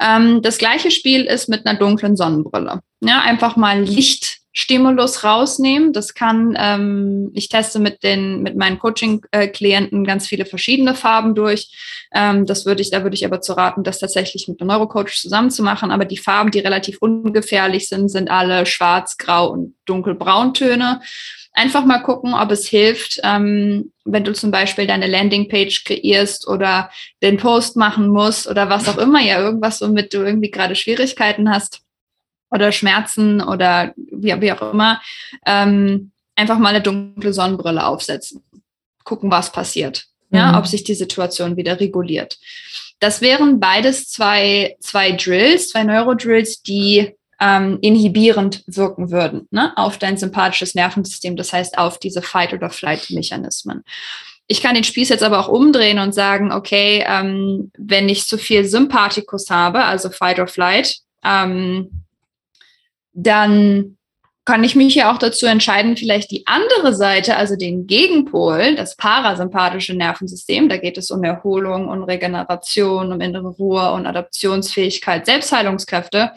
Ähm, das gleiche Spiel ist mit einer dunklen Sonnenbrille. Ja, einfach mal Lichtstimulus rausnehmen. Das kann, ähm, ich teste mit den, mit meinen Coaching-Klienten ganz viele verschiedene Farben durch. Ähm, das würde ich, da würde ich aber zu raten, das tatsächlich mit einem Neurocoach zusammen zu machen. Aber die Farben, die relativ ungefährlich sind, sind alle schwarz, grau und dunkelbrauntöne einfach mal gucken, ob es hilft, ähm, wenn du zum Beispiel deine Landingpage kreierst oder den Post machen musst oder was auch immer, ja, irgendwas, womit du irgendwie gerade Schwierigkeiten hast oder Schmerzen oder wie, wie auch immer, ähm, einfach mal eine dunkle Sonnenbrille aufsetzen. Gucken, was passiert. Ja, mhm. ob sich die Situation wieder reguliert. Das wären beides zwei, zwei Drills, zwei Neurodrills, die ähm, inhibierend wirken würden ne, auf dein sympathisches Nervensystem, das heißt auf diese Fight- oder Flight-Mechanismen. Ich kann den Spieß jetzt aber auch umdrehen und sagen, okay, ähm, wenn ich zu viel Sympathikus habe, also Fight or Flight, ähm, dann kann ich mich ja auch dazu entscheiden, vielleicht die andere Seite, also den Gegenpol, das parasympathische Nervensystem, da geht es um Erholung und Regeneration, um innere Ruhe und Adaptionsfähigkeit, Selbstheilungskräfte,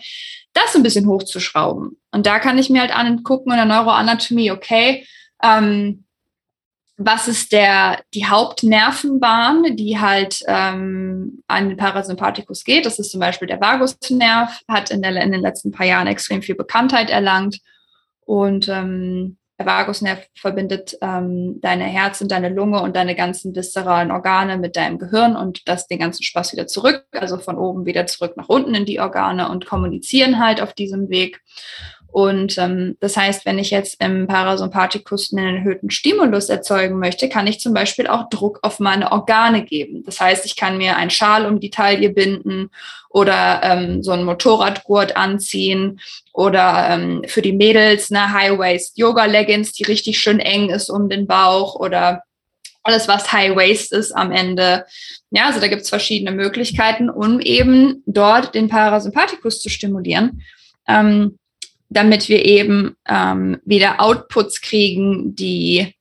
das ein bisschen hochzuschrauben. Und da kann ich mir halt angucken in der Neuroanatomie, okay, ähm, was ist der, die Hauptnervenbahn, die halt ähm, an den Parasympathikus geht. Das ist zum Beispiel der Vagusnerv, hat in, der, in den letzten paar Jahren extrem viel Bekanntheit erlangt. Und ähm, Vagusnerv verbindet ähm, deine Herz und deine Lunge und deine ganzen viszeralen Organe mit deinem Gehirn und das den ganzen Spaß wieder zurück, also von oben wieder zurück nach unten in die Organe und kommunizieren halt auf diesem Weg. Und ähm, das heißt, wenn ich jetzt im Parasympathikus einen erhöhten Stimulus erzeugen möchte, kann ich zum Beispiel auch Druck auf meine Organe geben. Das heißt, ich kann mir einen Schal um die Taille binden oder ähm, so einen Motorradgurt anziehen oder ähm, für die Mädels eine High-Waist-Yoga-Leggings, die richtig schön eng ist um den Bauch oder alles, was High Waist ist am Ende. Ja, also da gibt es verschiedene Möglichkeiten, um eben dort den Parasympathikus zu stimulieren. Ähm, damit wir eben ähm, wieder Outputs kriegen, die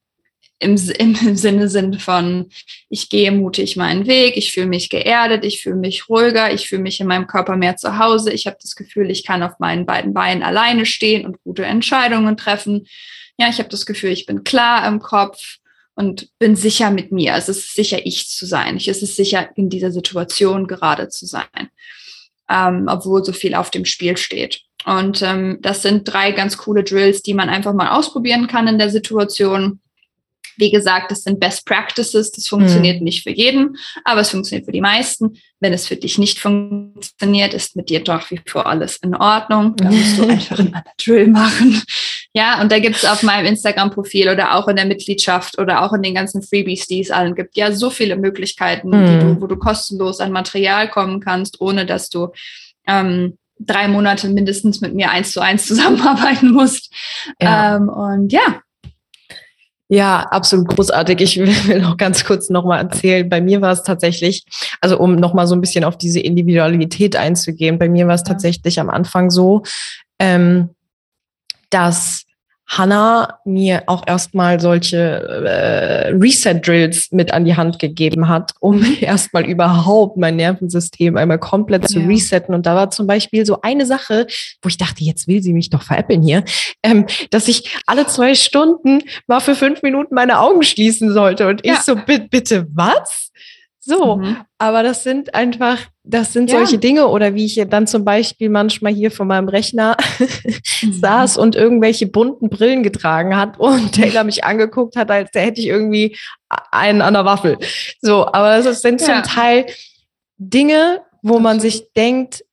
im, im Sinne sind von, ich gehe mutig meinen Weg, ich fühle mich geerdet, ich fühle mich ruhiger, ich fühle mich in meinem Körper mehr zu Hause, ich habe das Gefühl, ich kann auf meinen beiden Beinen alleine stehen und gute Entscheidungen treffen. Ja, ich habe das Gefühl, ich bin klar im Kopf und bin sicher mit mir. Es ist sicher, ich zu sein. Es ist sicher, in dieser Situation gerade zu sein, ähm, obwohl so viel auf dem Spiel steht. Und ähm, das sind drei ganz coole Drills, die man einfach mal ausprobieren kann in der Situation. Wie gesagt, das sind Best Practices, das funktioniert mhm. nicht für jeden, aber es funktioniert für die meisten. Wenn es für dich nicht funktioniert, ist mit dir doch wie vor alles in Ordnung. Da musst du einfach einen anderen Drill machen. Ja, und da gibt es auf meinem Instagram-Profil oder auch in der Mitgliedschaft oder auch in den ganzen Freebies, die es allen gibt, ja so viele Möglichkeiten, mhm. du, wo du kostenlos an Material kommen kannst, ohne dass du ähm, drei Monate mindestens mit mir eins zu eins zusammenarbeiten musst. Ja. Ähm, und ja. Ja, absolut großartig. Ich will noch ganz kurz nochmal erzählen. Bei mir war es tatsächlich, also um nochmal so ein bisschen auf diese Individualität einzugehen, bei mir war es tatsächlich am Anfang so, ähm, dass Hannah mir auch erstmal solche äh, Reset-Drills mit an die Hand gegeben hat, um erstmal überhaupt mein Nervensystem einmal komplett zu ja. resetten. Und da war zum Beispiel so eine Sache, wo ich dachte, jetzt will sie mich doch veräppeln hier, ähm, dass ich alle zwei Stunden mal für fünf Minuten meine Augen schließen sollte. Und ja. ich so, bitte, was? So, mhm. aber das sind einfach, das sind ja. solche Dinge oder wie ich dann zum Beispiel manchmal hier vor meinem Rechner mhm. saß und irgendwelche bunten Brillen getragen hat und Taylor mich angeguckt hat, als hätte ich irgendwie einen an der Waffel. So, aber das sind ja. zum Teil Dinge, wo man sich denkt,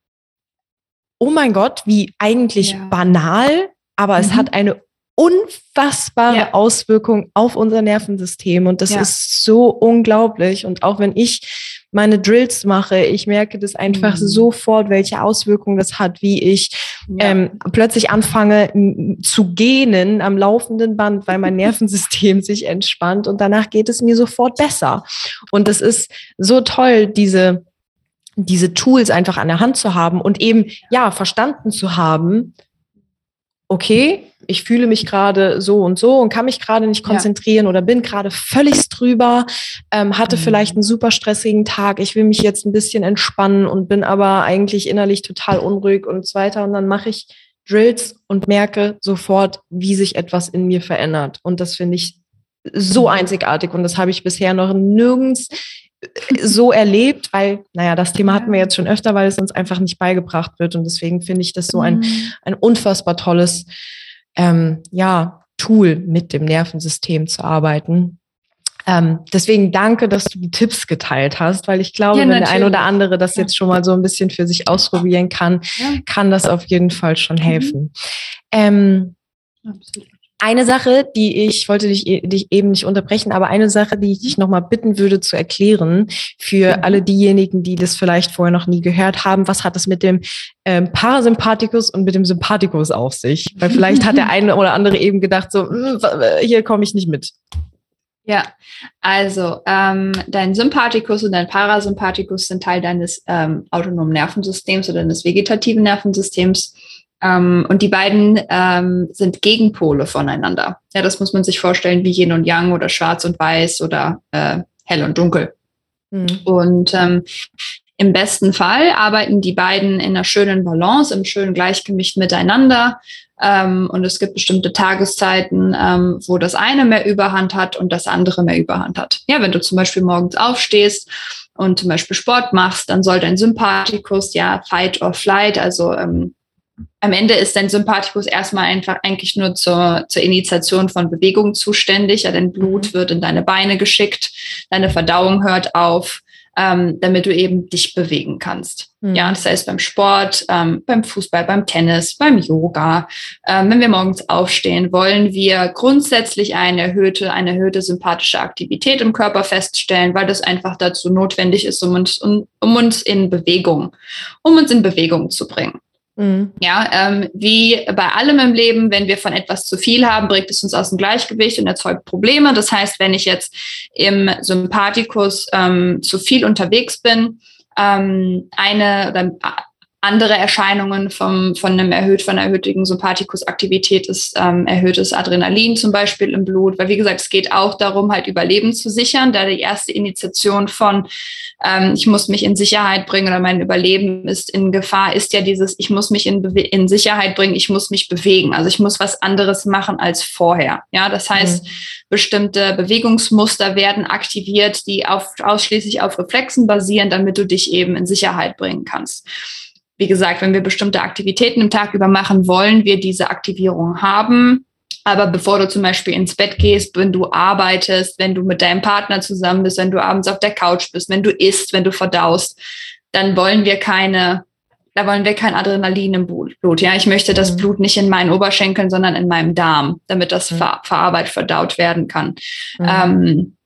oh mein Gott, wie eigentlich ja. banal, aber mhm. es hat eine unfassbare ja. Auswirkung auf unser Nervensystem. Und das ja. ist so unglaublich. Und auch wenn ich meine Drills mache, ich merke das einfach mhm. sofort, welche Auswirkungen das hat, wie ich ja. ähm, plötzlich anfange zu gähnen am laufenden Band, weil mein Nervensystem sich entspannt und danach geht es mir sofort besser. Und es ist so toll, diese diese Tools einfach an der Hand zu haben und eben, ja, verstanden zu haben, okay, ich fühle mich gerade so und so und kann mich gerade nicht konzentrieren ja. oder bin gerade völlig drüber, ähm, hatte mhm. vielleicht einen super stressigen Tag, ich will mich jetzt ein bisschen entspannen und bin aber eigentlich innerlich total unruhig und so weiter. Und dann mache ich Drills und merke sofort, wie sich etwas in mir verändert. Und das finde ich so mhm. einzigartig und das habe ich bisher noch nirgends äh, so erlebt, weil, naja, das Thema hatten wir jetzt schon öfter, weil es uns einfach nicht beigebracht wird. Und deswegen finde ich das so ein, mhm. ein unfassbar tolles ähm, ja, Tool mit dem Nervensystem zu arbeiten. Ähm, deswegen danke, dass du die Tipps geteilt hast, weil ich glaube, ja, wenn der ein oder andere das jetzt schon mal so ein bisschen für sich ausprobieren kann, ja. kann das auf jeden Fall schon mhm. helfen. Mhm. Ähm, Absolut. Eine Sache, die ich wollte dich, dich eben nicht unterbrechen, aber eine Sache, die ich dich nochmal bitten würde zu erklären für mhm. alle diejenigen, die das vielleicht vorher noch nie gehört haben. Was hat es mit dem ähm, Parasympathikus und mit dem Sympathikus auf sich? Weil vielleicht hat der eine oder andere eben gedacht, so, hm, hier komme ich nicht mit. Ja, also ähm, dein Sympathikus und dein Parasympathikus sind Teil deines ähm, autonomen Nervensystems oder deines vegetativen Nervensystems. Ähm, und die beiden ähm, sind Gegenpole voneinander. Ja, das muss man sich vorstellen wie Yin und Yang oder Schwarz und Weiß oder äh, Hell und Dunkel. Mhm. Und ähm, im besten Fall arbeiten die beiden in einer schönen Balance, im schönen Gleichgewicht miteinander. Ähm, und es gibt bestimmte Tageszeiten, ähm, wo das eine mehr Überhand hat und das andere mehr Überhand hat. Ja, wenn du zum Beispiel morgens aufstehst und zum Beispiel Sport machst, dann soll dein Sympathikus ja Fight or Flight, also ähm, am Ende ist dein Sympathikus erstmal einfach eigentlich nur zur, zur Initiation von Bewegung zuständig. Ja, dein Blut mhm. wird in deine Beine geschickt, deine Verdauung hört auf, ähm, damit du eben dich bewegen kannst. Mhm. Ja, das heißt beim Sport, ähm, beim Fußball, beim Tennis, beim Yoga. Ähm, wenn wir morgens aufstehen, wollen wir grundsätzlich eine erhöhte, eine erhöhte sympathische Aktivität im Körper feststellen, weil das einfach dazu notwendig ist, um uns, um, um uns in Bewegung, um uns in Bewegung zu bringen. Mhm. Ja, ähm, wie bei allem im Leben, wenn wir von etwas zu viel haben, bringt es uns aus dem Gleichgewicht und erzeugt Probleme. Das heißt, wenn ich jetzt im Sympathikus ähm, zu viel unterwegs bin, ähm, eine oder andere Erscheinungen vom, von einem erhöht, von einer erhöhten Sympathikusaktivität ist ähm, erhöhtes Adrenalin zum Beispiel im Blut. Weil wie gesagt, es geht auch darum, halt Überleben zu sichern, da die erste Initiation von ähm, ich muss mich in Sicherheit bringen oder mein Überleben ist in Gefahr, ist ja dieses, ich muss mich in, Bewe in Sicherheit bringen, ich muss mich bewegen. Also ich muss was anderes machen als vorher. Ja, das heißt, mhm. bestimmte Bewegungsmuster werden aktiviert, die auf, ausschließlich auf Reflexen basieren, damit du dich eben in Sicherheit bringen kannst wie gesagt, wenn wir bestimmte Aktivitäten im Tag über machen, wollen wir diese Aktivierung haben. Aber bevor du zum Beispiel ins Bett gehst, wenn du arbeitest, wenn du mit deinem Partner zusammen bist, wenn du abends auf der Couch bist, wenn du isst, wenn du verdaust, dann wollen wir keine, da wollen wir kein Adrenalin im Blut. Ja, ich möchte das mhm. Blut nicht in meinen Oberschenkeln, sondern in meinem Darm, damit das mhm. ver verarbeitet, verdaut werden kann. Mhm. Ähm,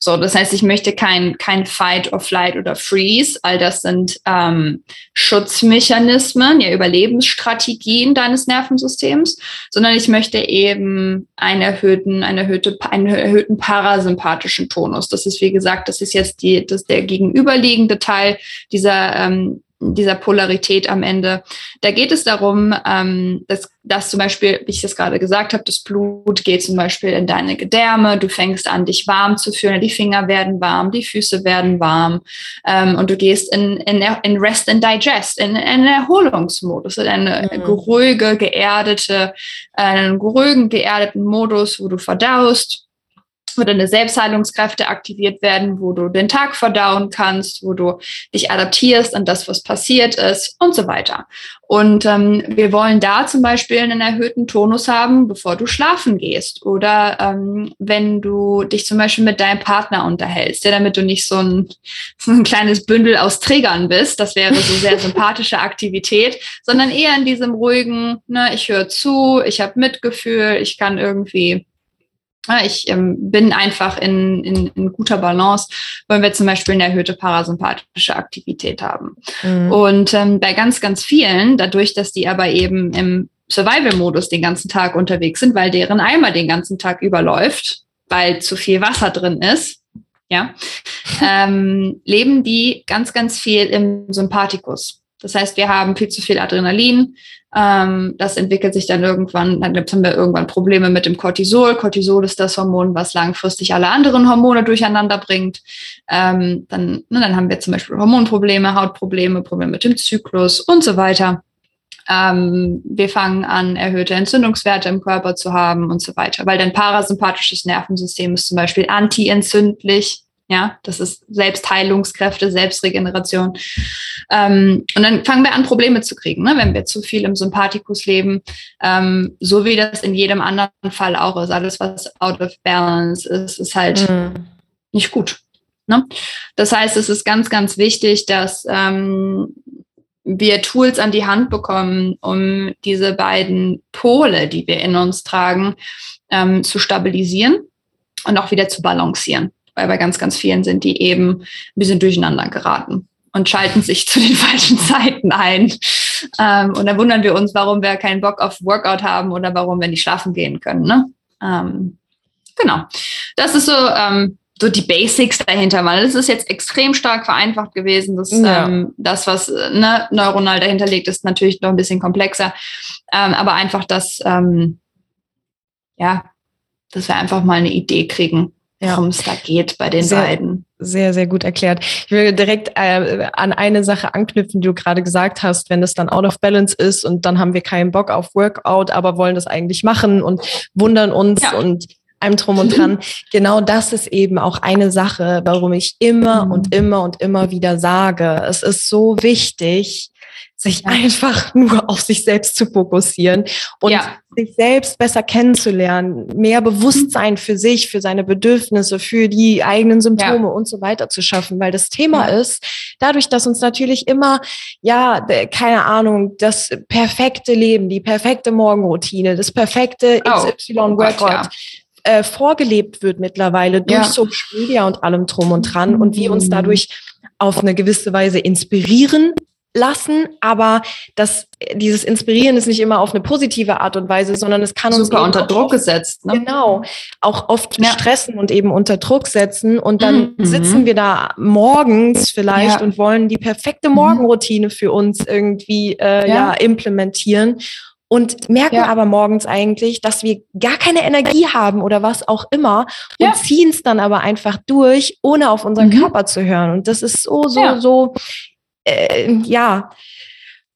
so, das heißt, ich möchte kein, kein Fight or Flight oder Freeze. All das sind ähm, Schutzmechanismen, ja, Überlebensstrategien deines Nervensystems, sondern ich möchte eben einen erhöhten, einen, erhöhte, einen erhöhten parasympathischen Tonus. Das ist, wie gesagt, das ist jetzt die, das der gegenüberliegende Teil dieser ähm, dieser Polarität am Ende. Da geht es darum, ähm, dass, dass zum Beispiel, wie ich das gerade gesagt habe, das Blut geht zum Beispiel in deine Gedärme, du fängst an, dich warm zu fühlen, die Finger werden warm, die Füße werden warm ähm, und du gehst in, in, in Rest and Digest, in, in einen Erholungsmodus, in eine mhm. ruhige, geerdete, einen ruhigen, geerdeten Modus, wo du verdaust wo deine Selbstheilungskräfte aktiviert werden, wo du den Tag verdauen kannst, wo du dich adaptierst an das, was passiert ist und so weiter. Und ähm, wir wollen da zum Beispiel einen erhöhten Tonus haben, bevor du schlafen gehst oder ähm, wenn du dich zum Beispiel mit deinem Partner unterhältst, ja, damit du nicht so ein, so ein kleines Bündel aus Trägern bist, das wäre so sehr sympathische Aktivität, sondern eher in diesem ruhigen, ne, ich höre zu, ich habe Mitgefühl, ich kann irgendwie ich ähm, bin einfach in, in, in guter Balance, wenn wir zum Beispiel eine erhöhte parasympathische Aktivität haben. Mhm. Und ähm, bei ganz, ganz vielen, dadurch, dass die aber eben im Survival-Modus den ganzen Tag unterwegs sind, weil deren Eimer den ganzen Tag überläuft, weil zu viel Wasser drin ist, ja, ähm, leben die ganz, ganz viel im Sympathikus. Das heißt, wir haben viel zu viel Adrenalin, ähm, das entwickelt sich dann irgendwann, dann haben wir irgendwann Probleme mit dem Cortisol. Cortisol ist das Hormon, was langfristig alle anderen Hormone durcheinander bringt. Ähm, dann, ne, dann haben wir zum Beispiel Hormonprobleme, Hautprobleme, Probleme mit dem Zyklus und so weiter. Ähm, wir fangen an, erhöhte Entzündungswerte im Körper zu haben und so weiter, weil dein parasympathisches Nervensystem ist zum Beispiel antientzündlich. Ja, das ist Selbstheilungskräfte, Selbstregeneration. Ähm, und dann fangen wir an, Probleme zu kriegen, ne? wenn wir zu viel im Sympathikus leben, ähm, so wie das in jedem anderen Fall auch ist. Alles, was out of balance ist, ist halt mhm. nicht gut. Ne? Das heißt, es ist ganz, ganz wichtig, dass ähm, wir Tools an die Hand bekommen, um diese beiden Pole, die wir in uns tragen, ähm, zu stabilisieren und auch wieder zu balancieren. Weil bei ganz, ganz vielen sind die eben ein bisschen durcheinander geraten und schalten sich zu den falschen Zeiten ein. Ähm, und dann wundern wir uns, warum wir keinen Bock auf Workout haben oder warum wir nicht schlafen gehen können. Ne? Ähm, genau. Das ist so ähm, so die Basics dahinter, weil es ist jetzt extrem stark vereinfacht gewesen. Das, ja. ähm, das was ne, neuronal dahinter liegt, ist natürlich noch ein bisschen komplexer. Ähm, aber einfach, dass, ähm, ja, dass wir einfach mal eine Idee kriegen, ja. worum es da geht bei den sehr, beiden. Sehr, sehr gut erklärt. Ich will direkt äh, an eine Sache anknüpfen, die du gerade gesagt hast, wenn es dann out of balance ist und dann haben wir keinen Bock auf Workout, aber wollen das eigentlich machen und wundern uns ja. und einem drum und dran. genau das ist eben auch eine Sache, warum ich immer mhm. und immer und immer wieder sage, es ist so wichtig, sich einfach nur auf sich selbst zu fokussieren und ja. Sich selbst besser kennenzulernen, mehr Bewusstsein für sich, für seine Bedürfnisse, für die eigenen Symptome ja. und so weiter zu schaffen, weil das Thema ja. ist, dadurch, dass uns natürlich immer, ja, keine Ahnung, das perfekte Leben, die perfekte Morgenroutine, das perfekte XY-Workout, oh äh, vorgelebt wird mittlerweile durch. Social Media und allem drum und dran und wir uns dadurch auf eine gewisse Weise inspirieren lassen, aber das, dieses Inspirieren ist nicht immer auf eine positive Art und Weise, sondern es kann Super uns unter Druck oft, gesetzt. Ne? Genau, auch oft ja. stressen und eben unter Druck setzen und dann mhm. sitzen wir da morgens vielleicht ja. und wollen die perfekte Morgenroutine für uns irgendwie äh, ja. ja implementieren und merken ja. aber morgens eigentlich, dass wir gar keine Energie haben oder was auch immer und ja. ziehen es dann aber einfach durch, ohne auf unseren mhm. Körper zu hören. Und das ist so, so, ja. so, äh, ja,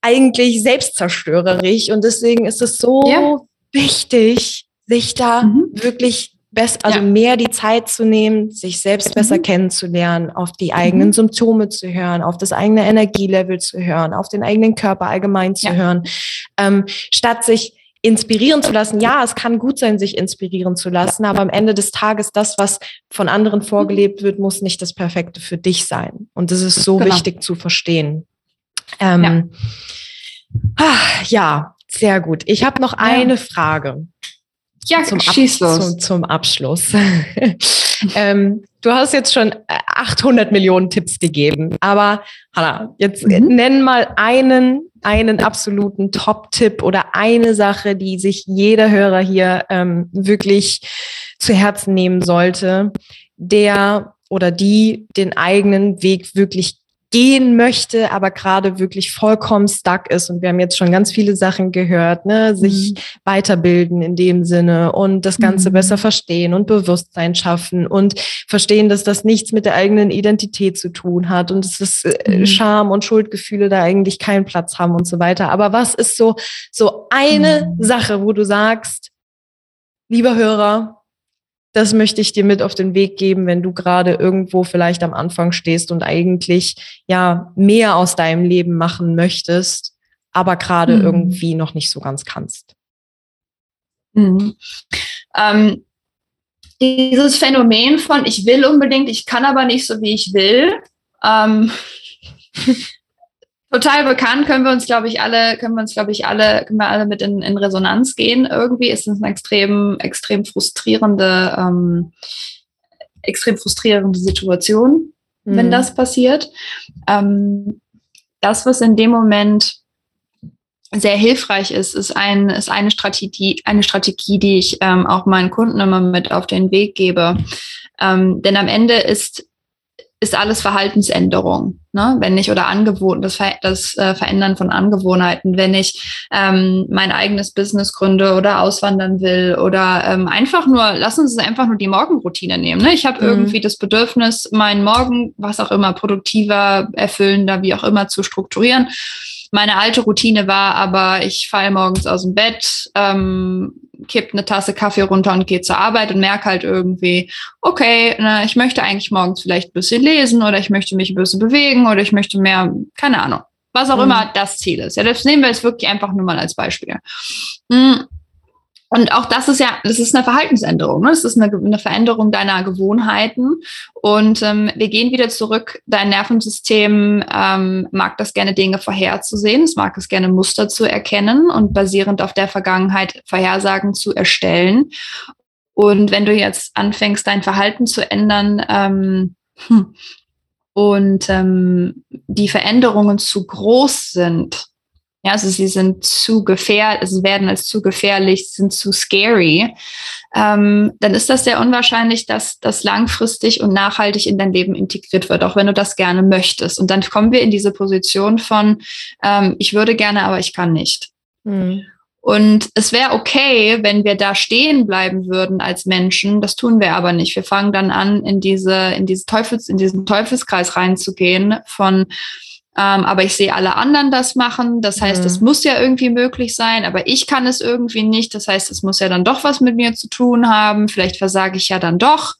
eigentlich selbstzerstörerisch. Und deswegen ist es so wichtig, sich da mhm. wirklich best, also ja. mehr die Zeit zu nehmen, sich selbst besser mhm. kennenzulernen, auf die eigenen mhm. Symptome zu hören, auf das eigene Energielevel zu hören, auf den eigenen Körper allgemein zu ja. hören, ähm, statt sich inspirieren zu lassen. Ja, es kann gut sein, sich inspirieren zu lassen, aber am Ende des Tages das, was von anderen vorgelebt wird, muss nicht das Perfekte für dich sein. Und das ist so genau. wichtig zu verstehen. Ähm, ja. Ah, ja, sehr gut. Ich habe noch eine Frage. Ja, zum, Ab zum, zum Abschluss. ähm, du hast jetzt schon 800 Millionen Tipps gegeben, aber Hanna, jetzt mhm. nenn mal einen, einen absoluten Top-Tipp oder eine Sache, die sich jeder Hörer hier ähm, wirklich zu Herzen nehmen sollte, der oder die den eigenen Weg wirklich gehen möchte, aber gerade wirklich vollkommen stuck ist. Und wir haben jetzt schon ganz viele Sachen gehört, ne? sich mhm. weiterbilden in dem Sinne und das Ganze mhm. besser verstehen und Bewusstsein schaffen und verstehen, dass das nichts mit der eigenen Identität zu tun hat und dass es äh, mhm. Scham und Schuldgefühle da eigentlich keinen Platz haben und so weiter. Aber was ist so, so eine mhm. Sache, wo du sagst, lieber Hörer, das möchte ich dir mit auf den Weg geben, wenn du gerade irgendwo vielleicht am Anfang stehst und eigentlich ja mehr aus deinem Leben machen möchtest, aber gerade mhm. irgendwie noch nicht so ganz kannst. Mhm. Ähm, dieses Phänomen von ich will unbedingt, ich kann aber nicht so, wie ich will, ähm, total bekannt, können wir uns, glaube ich, alle, können wir uns, glaube ich, alle, können wir alle mit in, in Resonanz gehen. Irgendwie ist es eine extrem, extrem frustrierende, ähm, extrem frustrierende Situation, mhm. wenn das passiert. Ähm, das, was in dem Moment sehr hilfreich ist, ist, ein, ist eine Strategie, eine Strategie, die ich ähm, auch meinen Kunden immer mit auf den Weg gebe. Ähm, denn am Ende ist ist alles Verhaltensänderung, ne? wenn ich oder Angewohn das, Ver das äh, Verändern von Angewohnheiten, wenn ich ähm, mein eigenes Business gründe oder auswandern will oder ähm, einfach nur, lassen Sie es einfach nur die Morgenroutine nehmen. Ne? Ich habe mhm. irgendwie das Bedürfnis, meinen Morgen, was auch immer, produktiver, erfüllender, wie auch immer, zu strukturieren. Meine alte Routine war aber, ich falle morgens aus dem Bett, ähm, kippt eine Tasse Kaffee runter und geht zur Arbeit und merke halt irgendwie, okay, na, ich möchte eigentlich morgens vielleicht ein bisschen lesen oder ich möchte mich ein bisschen bewegen oder ich möchte mehr, keine Ahnung, was auch mhm. immer das Ziel ist. Ja, das nehmen wir jetzt wirklich einfach nur mal als Beispiel. Mhm. Und auch das ist ja, das ist eine Verhaltensänderung. Ne? Das ist eine, eine Veränderung deiner Gewohnheiten. Und ähm, wir gehen wieder zurück. Dein Nervensystem ähm, mag das gerne, Dinge vorherzusehen. Es mag es gerne, Muster zu erkennen und basierend auf der Vergangenheit Vorhersagen zu erstellen. Und wenn du jetzt anfängst, dein Verhalten zu ändern ähm, hm, und ähm, die Veränderungen zu groß sind, ja, also sie sind zu gefährlich, also werden als zu gefährlich, sind zu scary, ähm, dann ist das sehr unwahrscheinlich, dass das langfristig und nachhaltig in dein Leben integriert wird, auch wenn du das gerne möchtest. Und dann kommen wir in diese Position von, ähm, ich würde gerne, aber ich kann nicht. Mhm. Und es wäre okay, wenn wir da stehen bleiben würden als Menschen. Das tun wir aber nicht. Wir fangen dann an, in diese, in diese Teufels, in diesen Teufelskreis reinzugehen von, ähm, aber ich sehe alle anderen das machen. Das heißt, es mhm. muss ja irgendwie möglich sein, aber ich kann es irgendwie nicht. Das heißt, es muss ja dann doch was mit mir zu tun haben. Vielleicht versage ich ja dann doch.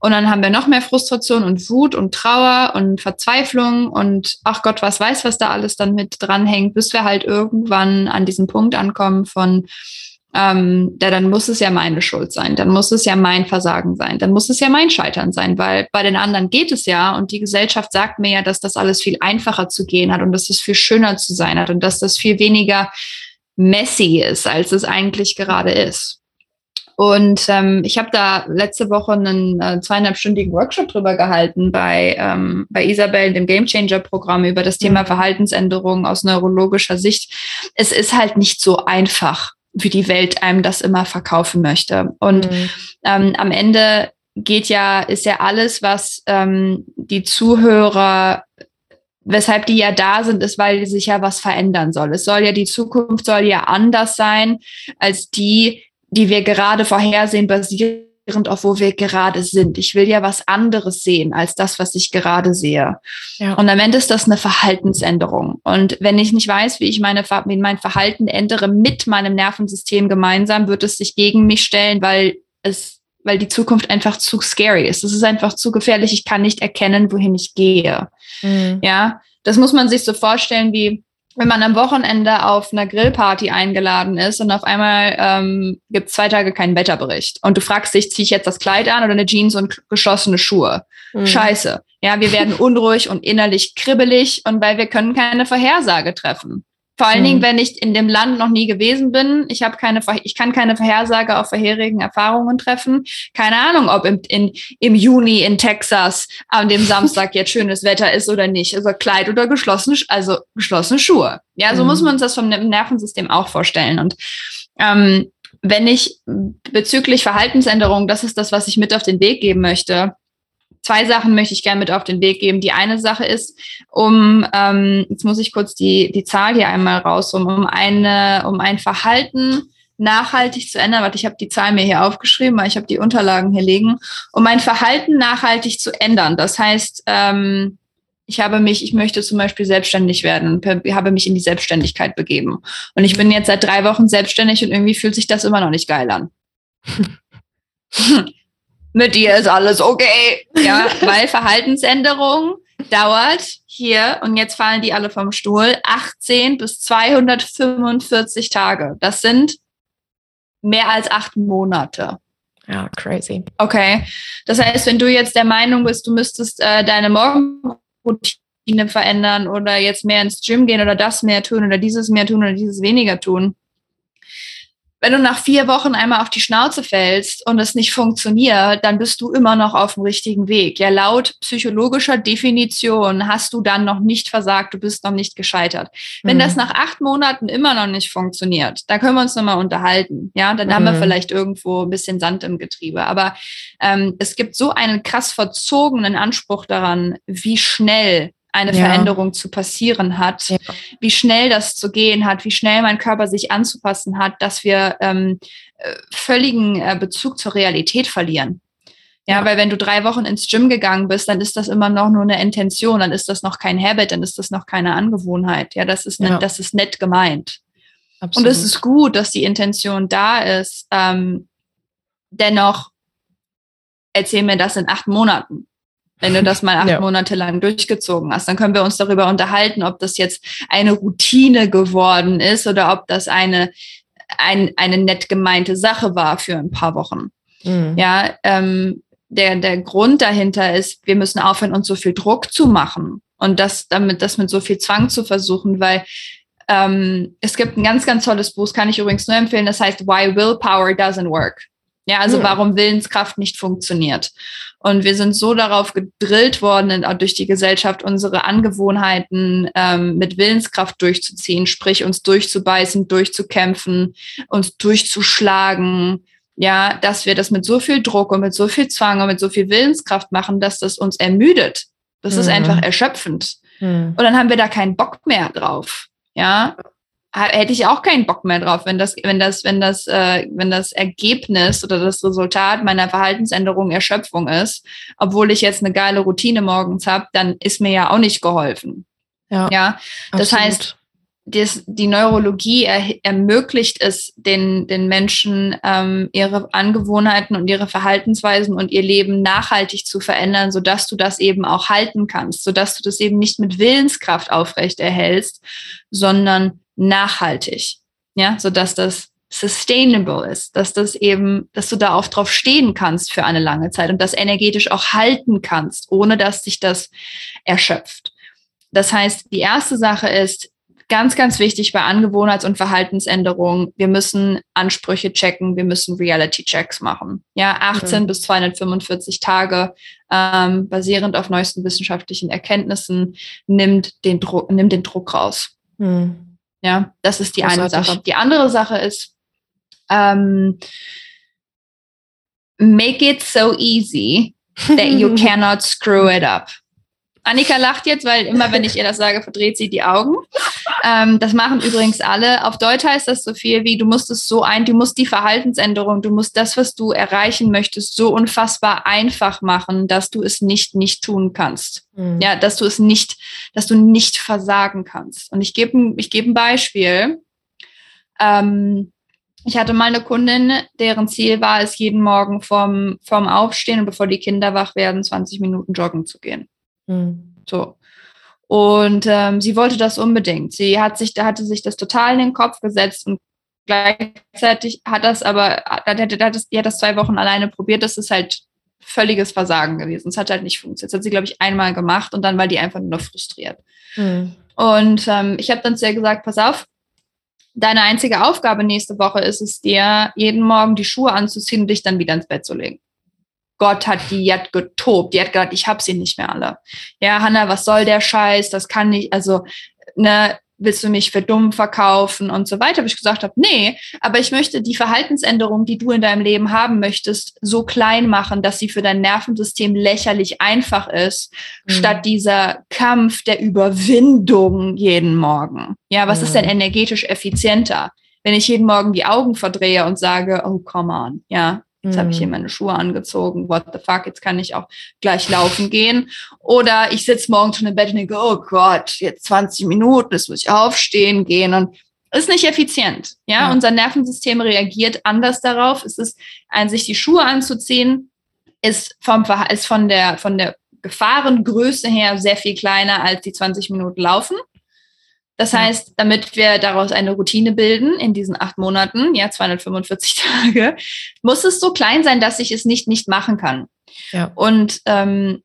Und dann haben wir noch mehr Frustration und Wut und Trauer und Verzweiflung und ach Gott, was weiß, was da alles dann mit dranhängt, bis wir halt irgendwann an diesen Punkt ankommen von, ähm, ja, dann muss es ja meine Schuld sein, dann muss es ja mein Versagen sein, dann muss es ja mein Scheitern sein, weil bei den anderen geht es ja und die Gesellschaft sagt mir ja, dass das alles viel einfacher zu gehen hat und dass es viel schöner zu sein hat und dass das viel weniger messy ist, als es eigentlich gerade ist. Und ähm, ich habe da letzte Woche einen äh, zweieinhalbstündigen Workshop drüber gehalten bei, ähm, bei Isabel, dem Game Changer Programm, über das Thema mhm. Verhaltensänderungen aus neurologischer Sicht. Es ist halt nicht so einfach wie die Welt einem das immer verkaufen möchte. Und mhm. ähm, am Ende geht ja, ist ja alles, was ähm, die Zuhörer, weshalb die ja da sind, ist, weil sich ja was verändern soll. Es soll ja, die Zukunft soll ja anders sein als die, die wir gerade vorhersehen, basiert auf wo wir gerade sind. Ich will ja was anderes sehen als das, was ich gerade sehe. Ja. Und am Ende ist das eine Verhaltensänderung. Und wenn ich nicht weiß, wie ich meine, wie mein Verhalten ändere mit meinem Nervensystem gemeinsam, wird es sich gegen mich stellen, weil es, weil die Zukunft einfach zu scary ist. Es ist einfach zu gefährlich. Ich kann nicht erkennen, wohin ich gehe. Mhm. Ja, das muss man sich so vorstellen wie, wenn man am Wochenende auf einer Grillparty eingeladen ist und auf einmal ähm, gibt es zwei Tage keinen Wetterbericht und du fragst dich, ziehe ich jetzt das Kleid an oder eine Jeans und geschlossene Schuhe? Mhm. Scheiße. Ja, wir werden unruhig und innerlich kribbelig und weil wir können keine Vorhersage treffen. Vor allen Dingen, hm. wenn ich in dem Land noch nie gewesen bin. Ich habe keine, ich kann keine Vorhersage auf vorherigen Erfahrungen treffen. Keine Ahnung, ob im, in, im Juni in Texas an dem Samstag jetzt schönes Wetter ist oder nicht. Also Kleid oder geschlossene, also geschlossene Schuhe. Ja, so mhm. muss man uns das vom Nervensystem auch vorstellen. Und ähm, wenn ich bezüglich Verhaltensänderungen, das ist das, was ich mit auf den Weg geben möchte, zwei Sachen möchte ich gerne mit auf den Weg geben. Die eine Sache ist, um, ähm, jetzt muss ich kurz die, die Zahl hier einmal raus, um, um, eine, um ein Verhalten nachhaltig zu ändern. Warte, ich habe die Zahl mir hier aufgeschrieben, weil ich habe die Unterlagen hier liegen. Um mein Verhalten nachhaltig zu ändern. Das heißt, ähm, ich habe mich, ich möchte zum Beispiel selbstständig werden, habe mich in die Selbstständigkeit begeben. Und ich bin jetzt seit drei Wochen selbstständig und irgendwie fühlt sich das immer noch nicht geil an. mit dir ist alles okay. Ja, weil Verhaltensänderung dauert hier, und jetzt fallen die alle vom Stuhl, 18 bis 245 Tage. Das sind mehr als acht Monate. Ja, crazy. Okay. Das heißt, wenn du jetzt der Meinung bist, du müsstest äh, deine Morgenroutine verändern oder jetzt mehr ins Gym gehen oder das mehr tun oder dieses mehr tun oder dieses weniger tun, wenn du nach vier Wochen einmal auf die Schnauze fällst und es nicht funktioniert, dann bist du immer noch auf dem richtigen Weg. Ja, laut psychologischer Definition hast du dann noch nicht versagt, du bist noch nicht gescheitert. Wenn mhm. das nach acht Monaten immer noch nicht funktioniert, da können wir uns nochmal unterhalten. Ja, dann mhm. haben wir mhm. vielleicht irgendwo ein bisschen Sand im Getriebe. Aber ähm, es gibt so einen krass verzogenen Anspruch daran, wie schnell eine ja. Veränderung zu passieren hat, ja. wie schnell das zu gehen hat, wie schnell mein Körper sich anzupassen hat, dass wir ähm, äh, völligen äh, Bezug zur Realität verlieren. Ja, ja, weil wenn du drei Wochen ins Gym gegangen bist, dann ist das immer noch nur eine Intention, dann ist das noch kein Habit, dann ist das noch keine Angewohnheit. Ja, das ist, ne, das ist nett gemeint. Absolut. Und es ist gut, dass die Intention da ist. Ähm, dennoch erzähl mir das in acht Monaten wenn du das mal acht ja. Monate lang durchgezogen hast. Dann können wir uns darüber unterhalten, ob das jetzt eine Routine geworden ist oder ob das eine ein, eine nett gemeinte Sache war für ein paar Wochen. Mhm. Ja, ähm, der, der Grund dahinter ist, wir müssen aufhören, uns so viel Druck zu machen und das damit, das mit so viel Zwang zu versuchen, weil ähm, es gibt ein ganz, ganz tolles Buch, kann ich übrigens nur empfehlen, das heißt Why Willpower Doesn't Work. Ja, also mhm. warum Willenskraft nicht funktioniert. Und wir sind so darauf gedrillt worden, durch die Gesellschaft unsere Angewohnheiten ähm, mit Willenskraft durchzuziehen, sprich uns durchzubeißen, durchzukämpfen, uns durchzuschlagen, ja, dass wir das mit so viel Druck und mit so viel Zwang und mit so viel Willenskraft machen, dass das uns ermüdet. Das mhm. ist einfach erschöpfend. Mhm. Und dann haben wir da keinen Bock mehr drauf. Ja, hätte ich auch keinen Bock mehr drauf, wenn das, wenn das, wenn das, äh, wenn das Ergebnis oder das Resultat meiner Verhaltensänderung Erschöpfung ist, obwohl ich jetzt eine geile Routine morgens habe, dann ist mir ja auch nicht geholfen. Ja, ja? das absolut. heißt, das, die Neurologie er, ermöglicht es den, den Menschen, ähm, ihre Angewohnheiten und ihre Verhaltensweisen und ihr Leben nachhaltig zu verändern, sodass du das eben auch halten kannst, sodass du das eben nicht mit Willenskraft aufrecht erhältst, sondern nachhaltig, ja, so dass das sustainable ist, dass das eben, dass du da auch drauf stehen kannst für eine lange Zeit und das energetisch auch halten kannst, ohne dass sich das erschöpft. Das heißt, die erste Sache ist, ganz, ganz wichtig bei Angewohnheits- und Verhaltensänderungen, wir müssen Ansprüche checken, wir müssen Reality-Checks machen. Ja, 18 mhm. bis 245 Tage, ähm, basierend auf neuesten wissenschaftlichen Erkenntnissen, nimmt den Druck, nimmt den Druck raus. Mhm. Ja, das ist die Großartig. eine Sache. Die andere Sache ist, ähm, make it so easy that you cannot screw it up. Annika lacht jetzt, weil immer, wenn ich ihr das sage, verdreht sie die Augen. Ähm, das machen übrigens alle. Auf Deutsch heißt das so viel wie, du musst es so ein, du musst die Verhaltensänderung, du musst das, was du erreichen möchtest, so unfassbar einfach machen, dass du es nicht nicht tun kannst. Mhm. Ja, dass du es nicht, dass du nicht versagen kannst. Und ich gebe ich gebe ein Beispiel. Ähm, ich hatte mal eine Kundin, deren Ziel war es, jeden Morgen vorm, vorm Aufstehen und bevor die Kinder wach werden, 20 Minuten joggen zu gehen. Mhm. So. Und ähm, sie wollte das unbedingt. Sie hat sich, da hatte sich das total in den Kopf gesetzt und gleichzeitig hat das aber, hat, hat das, die hat das zwei Wochen alleine probiert. Das ist halt völliges Versagen gewesen. Es hat halt nicht funktioniert. Das hat sie, glaube ich, einmal gemacht und dann war die einfach nur frustriert. Mhm. Und ähm, ich habe dann zu ihr gesagt, pass auf, deine einzige Aufgabe nächste Woche ist es dir, jeden Morgen die Schuhe anzuziehen und dich dann wieder ins Bett zu legen. Gott hat die hat getobt. Die hat gesagt, ich hab sie nicht mehr alle. Ja, Hanna, was soll der Scheiß? Das kann nicht, also, ne, willst du mich für dumm verkaufen und so weiter, Habe ich gesagt habe, nee, aber ich möchte die Verhaltensänderung, die du in deinem Leben haben möchtest, so klein machen, dass sie für dein Nervensystem lächerlich einfach ist, mhm. statt dieser Kampf der Überwindung jeden Morgen. Ja, was mhm. ist denn mhm. energetisch effizienter? Wenn ich jeden Morgen die Augen verdrehe und sage, oh, come on, ja, Jetzt habe ich hier mhm. meine Schuhe angezogen. What the fuck? Jetzt kann ich auch gleich laufen gehen. Oder ich sitze morgens schon im Bett und denke, oh Gott, jetzt 20 Minuten, jetzt muss ich aufstehen gehen und ist nicht effizient. Ja? ja, unser Nervensystem reagiert anders darauf. Es ist, ein, sich die Schuhe anzuziehen, ist vom, ist von der, von der Gefahrengröße her sehr viel kleiner als die 20 Minuten laufen. Das heißt, damit wir daraus eine Routine bilden in diesen acht Monaten, ja, 245 Tage, muss es so klein sein, dass ich es nicht nicht machen kann. Ja. Und ähm,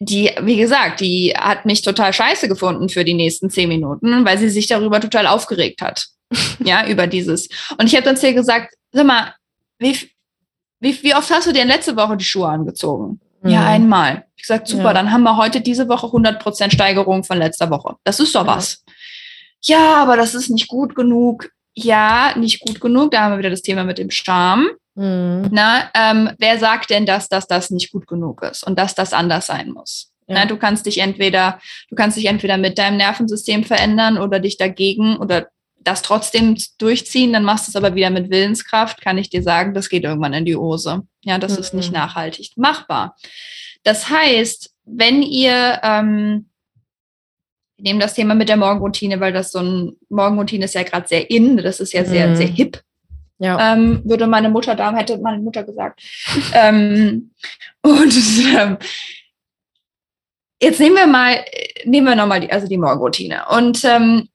die, wie gesagt, die hat mich total scheiße gefunden für die nächsten zehn Minuten, weil sie sich darüber total aufgeregt hat. ja, über dieses. Und ich habe dann zu ihr gesagt, sag mal, wie, wie, wie oft hast du dir letzte Woche die Schuhe angezogen? Mhm. Ja, einmal. Ich gesagt, super, ja. dann haben wir heute diese Woche 100% Steigerung von letzter Woche. Das ist doch ja. was. Ja, aber das ist nicht gut genug. Ja, nicht gut genug. Da haben wir wieder das Thema mit dem Charme. Mhm. Na, ähm, wer sagt denn, dass, dass das nicht gut genug ist und dass das anders sein muss? Ja. Na, du kannst dich entweder, du kannst dich entweder mit deinem Nervensystem verändern oder dich dagegen oder das trotzdem durchziehen, dann machst du es aber wieder mit Willenskraft, kann ich dir sagen, das geht irgendwann in die Hose. Ja, das mhm. ist nicht mhm. nachhaltig machbar. Das heißt, wenn ihr, ähm, wir nehmen das Thema mit der Morgenroutine, weil das so ein, Morgenroutine ist ja gerade sehr in, das ist ja sehr, mhm. sehr hip. Ja. Ähm, würde meine Mutter da, hätte meine Mutter gesagt. ähm, und ähm, jetzt nehmen wir mal, nehmen wir nochmal die, also die Morgenroutine. Und ähm,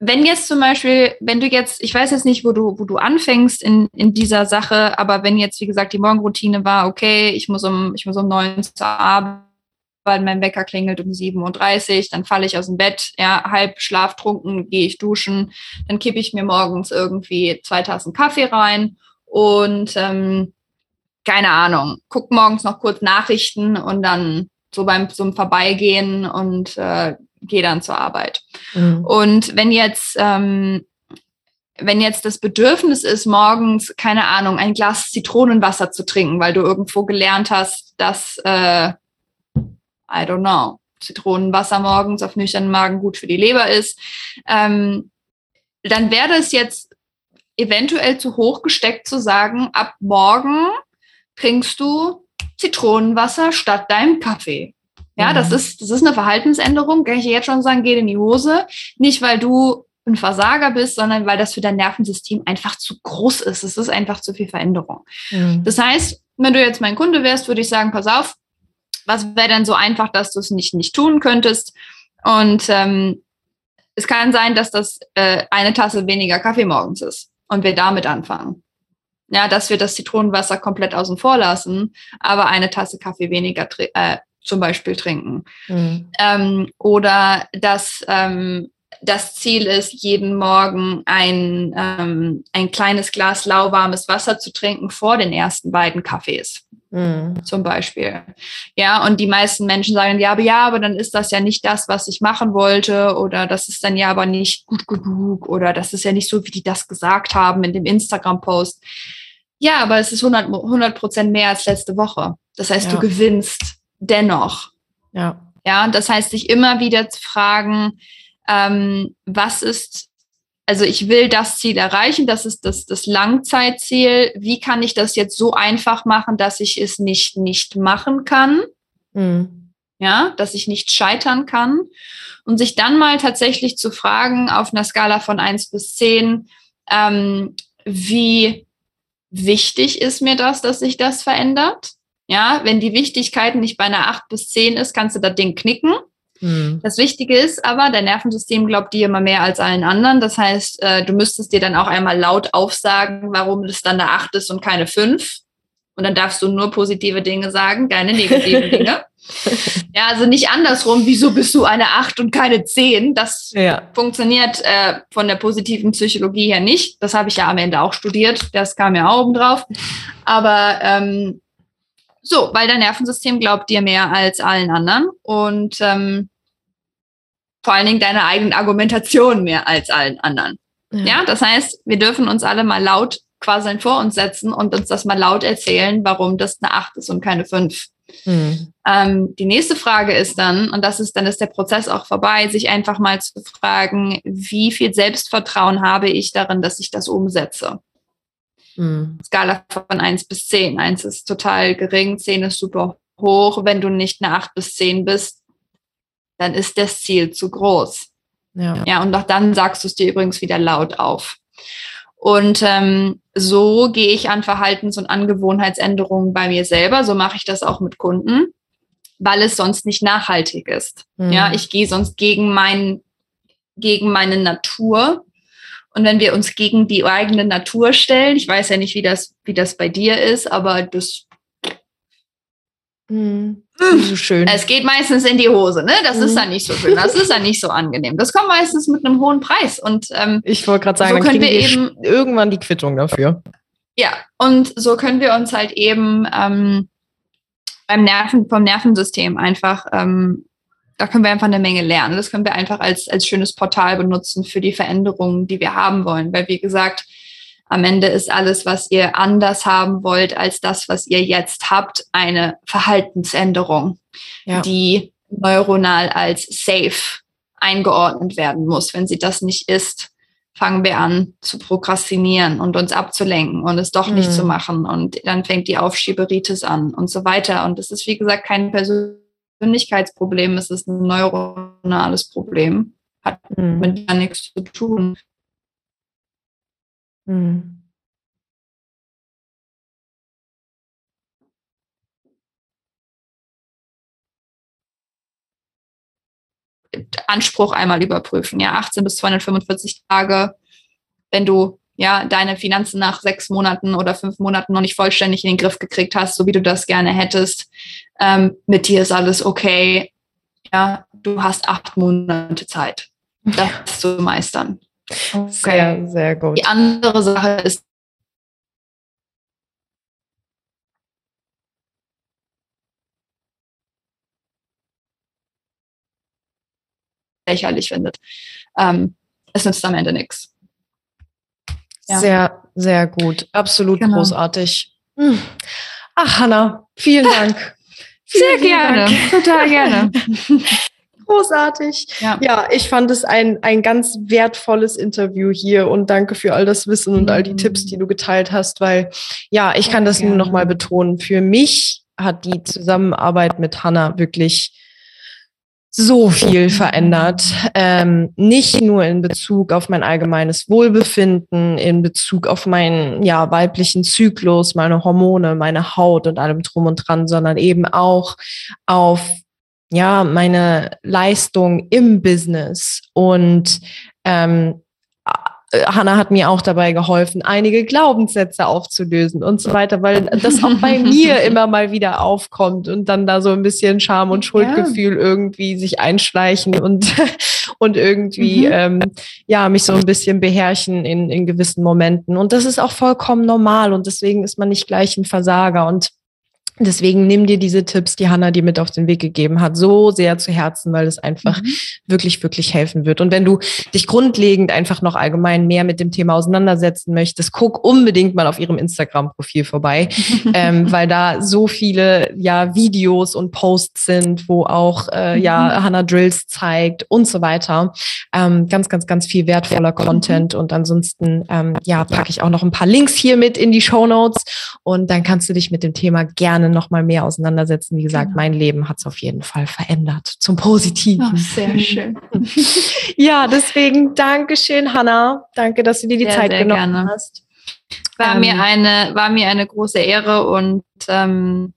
wenn jetzt zum Beispiel, wenn du jetzt, ich weiß jetzt nicht, wo du, wo du anfängst in, in dieser Sache, aber wenn jetzt, wie gesagt, die Morgenroutine war, okay, ich muss um, ich muss um neun zur Arbeit, mein Wecker klingelt um 7.30 Uhr, dann falle ich aus dem Bett, ja, halb schlaftrunken, gehe ich duschen, dann kippe ich mir morgens irgendwie zwei Tassen Kaffee rein und ähm, keine Ahnung, guck morgens noch kurz Nachrichten und dann so beim so Vorbeigehen und äh, gehe dann zur Arbeit. Mhm. Und wenn jetzt ähm, wenn jetzt das Bedürfnis ist, morgens, keine Ahnung, ein Glas Zitronenwasser zu trinken, weil du irgendwo gelernt hast, dass, äh, I don't know, Zitronenwasser morgens auf nüchternen Magen gut für die Leber ist, ähm, dann wäre es jetzt eventuell zu hoch gesteckt zu sagen, ab morgen trinkst du Zitronenwasser statt deinem Kaffee. Ja, mhm. das ist, das ist eine Verhaltensänderung, kann ich jetzt schon sagen, geht in die Hose. Nicht, weil du ein Versager bist, sondern weil das für dein Nervensystem einfach zu groß ist. Es ist einfach zu viel Veränderung. Mhm. Das heißt, wenn du jetzt mein Kunde wärst, würde ich sagen, pass auf, was wäre denn so einfach, dass du es nicht, nicht tun könntest? Und ähm, es kann sein, dass das äh, eine Tasse weniger Kaffee morgens ist und wir damit anfangen. Ja, dass wir das Zitronenwasser komplett außen vor lassen, aber eine Tasse Kaffee weniger äh, zum Beispiel trinken. Mhm. Ähm, oder dass ähm, das Ziel ist, jeden Morgen ein, ähm, ein kleines Glas lauwarmes Wasser zu trinken vor den ersten beiden Kaffees. Mhm. Zum Beispiel. Ja, und die meisten Menschen sagen, ja, aber ja, aber dann ist das ja nicht das, was ich machen wollte, oder das ist dann ja aber nicht gut genug, oder das ist ja nicht so, wie die das gesagt haben in dem Instagram-Post. Ja, aber es ist 100 Prozent mehr als letzte Woche. Das heißt, ja. du gewinnst dennoch. Ja. Ja, das heißt, sich immer wieder zu fragen, ähm, was ist, also ich will das Ziel erreichen, das ist das, das Langzeitziel. Wie kann ich das jetzt so einfach machen, dass ich es nicht nicht machen kann? Mhm. Ja, dass ich nicht scheitern kann. Und sich dann mal tatsächlich zu fragen, auf einer Skala von eins bis zehn, ähm, wie wichtig ist mir das, dass sich das verändert? Ja, wenn die Wichtigkeit nicht bei einer 8 bis 10 ist, kannst du das Ding knicken. Mhm. Das Wichtige ist aber, dein Nervensystem glaubt dir immer mehr als allen anderen. Das heißt, äh, du müsstest dir dann auch einmal laut aufsagen, warum es dann eine 8 ist und keine 5. Und dann darfst du nur positive Dinge sagen, keine negativen Dinge. Ja, also nicht andersrum, wieso bist du eine 8 und keine 10? Das ja. funktioniert äh, von der positiven Psychologie her nicht. Das habe ich ja am Ende auch studiert, das kam ja auch oben drauf. Aber ähm, so, weil dein Nervensystem glaubt dir mehr als allen anderen und ähm, vor allen Dingen deine eigene Argumentation mehr als allen anderen. Ja. ja, das heißt, wir dürfen uns alle mal laut quasi vor uns setzen und uns das mal laut erzählen, warum das eine 8 ist und keine 5. Mhm. Ähm, die nächste Frage ist dann, und das ist, dann ist der Prozess auch vorbei, sich einfach mal zu fragen, wie viel Selbstvertrauen habe ich darin, dass ich das umsetze? Mhm. Skala von 1 bis 10. 1 ist total gering, 10 ist super hoch. Wenn du nicht eine 8 bis 10 bist, dann ist das Ziel zu groß. Ja, ja und auch dann sagst du es dir übrigens wieder laut auf. Und ähm, so gehe ich an Verhaltens- und Angewohnheitsänderungen bei mir selber. So mache ich das auch mit Kunden, weil es sonst nicht nachhaltig ist. Mhm. Ja, ich gehe sonst gegen mein, gegen meine Natur und wenn wir uns gegen die eigene Natur stellen, ich weiß ja nicht, wie das, wie das bei dir ist, aber das Mhm. So schön. Es geht meistens in die Hose, ne? Das mhm. ist dann nicht so schön, das ist dann nicht so angenehm. Das kommt meistens mit einem hohen Preis. Und ähm, ich wollte gerade sagen, so können wir eben irgendwann die Quittung dafür. Ja, und so können wir uns halt eben ähm, beim Nerven, vom Nervensystem einfach ähm, da können wir einfach eine Menge lernen. Das können wir einfach als, als schönes Portal benutzen für die Veränderungen, die wir haben wollen. Weil, wie gesagt, am Ende ist alles, was ihr anders haben wollt als das, was ihr jetzt habt, eine Verhaltensänderung, ja. die neuronal als safe eingeordnet werden muss. Wenn sie das nicht ist, fangen wir an zu prokrastinieren und uns abzulenken und es doch nicht mhm. zu machen. Und dann fängt die Aufschieberitis an und so weiter. Und das ist, wie gesagt, kein persönliches Persönlichkeitsproblem, es ist ein neuronales Problem. Hat mhm. mit gar nichts zu tun. Mhm. Anspruch einmal überprüfen. Ja, 18 bis 245 Tage, wenn du ja deine Finanzen nach sechs Monaten oder fünf Monaten noch nicht vollständig in den Griff gekriegt hast, so wie du das gerne hättest. Ähm, mit dir ist alles okay. Ja, du hast acht Monate Zeit, das zu meistern. Okay. Sehr, sehr gut. Die andere Sache ist, lächerlich findet. Ähm, es nützt am Ende nichts. Ja. Sehr, sehr gut. Absolut genau. großartig. Hm. Ach, Hanna, vielen Dank. Sehr vielen gerne, Dank. total gerne. Großartig. Ja. ja, ich fand es ein, ein ganz wertvolles Interview hier und danke für all das Wissen und all die. Tipps, die du geteilt hast, weil ja, ich kann das gerne. nur noch mal betonen. Für mich hat die Zusammenarbeit mit Hanna wirklich so viel verändert. Ähm, nicht nur in Bezug auf mein allgemeines Wohlbefinden, in Bezug auf meinen ja, weiblichen Zyklus, meine Hormone, meine Haut und allem drum und dran, sondern eben auch auf ja, meine Leistung im Business und ähm, äh, Hanna hat mir auch dabei geholfen, einige Glaubenssätze aufzulösen und so weiter, weil das auch bei mir immer mal wieder aufkommt und dann da so ein bisschen Scham und Schuldgefühl ja. irgendwie sich einschleichen und, und irgendwie, mhm. ähm, ja, mich so ein bisschen beherrschen in, in gewissen Momenten. Und das ist auch vollkommen normal und deswegen ist man nicht gleich ein Versager und Deswegen nimm dir diese Tipps, die Hanna dir mit auf den Weg gegeben hat, so sehr zu Herzen, weil es einfach mhm. wirklich, wirklich helfen wird. Und wenn du dich grundlegend einfach noch allgemein mehr mit dem Thema auseinandersetzen möchtest, guck unbedingt mal auf ihrem Instagram-Profil vorbei, ähm, weil da so viele ja Videos und Posts sind, wo auch äh, ja mhm. Hannah Drills zeigt und so weiter. Ähm, ganz, ganz, ganz viel wertvoller Content. Und ansonsten ähm, ja packe ich auch noch ein paar Links hier mit in die Show Notes und dann kannst du dich mit dem Thema gerne gerne noch mal mehr auseinandersetzen. Wie gesagt, genau. mein Leben hat es auf jeden Fall verändert zum Positiven. Oh, sehr schön. ja, deswegen Dankeschön, Hanna. Danke, dass du dir die sehr, Zeit sehr genommen gerne. hast. War ähm, mir eine, war mir eine große Ehre und ähm,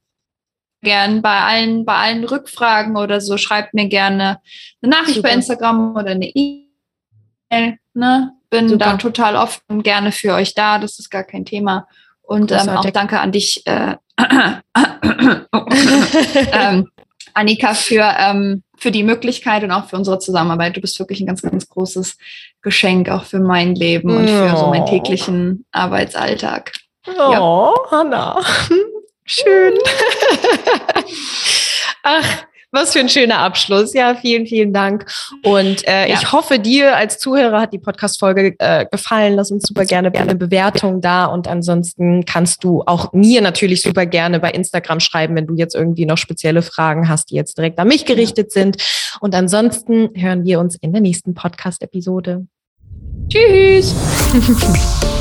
gern bei allen, bei allen Rückfragen oder so, schreibt mir gerne eine Nachricht super. bei Instagram oder eine E-Mail. Ne? Bin super. da total oft und gerne für euch da. Das ist gar kein Thema. Und ähm, auch danke an dich, äh, ähm, Annika, für, ähm, für die Möglichkeit und auch für unsere Zusammenarbeit. Du bist wirklich ein ganz, ganz großes Geschenk auch für mein Leben und für so meinen täglichen Arbeitsalltag. Oh, ja. Hanna. Schön. Ach, was für ein schöner Abschluss. Ja, vielen, vielen Dank. Und äh, ja. ich hoffe, dir als Zuhörer hat die Podcast-Folge äh, gefallen. Lass uns super gerne eine Bewertung da. Und ansonsten kannst du auch mir natürlich super gerne bei Instagram schreiben, wenn du jetzt irgendwie noch spezielle Fragen hast, die jetzt direkt an mich gerichtet sind. Und ansonsten hören wir uns in der nächsten Podcast-Episode. Tschüss.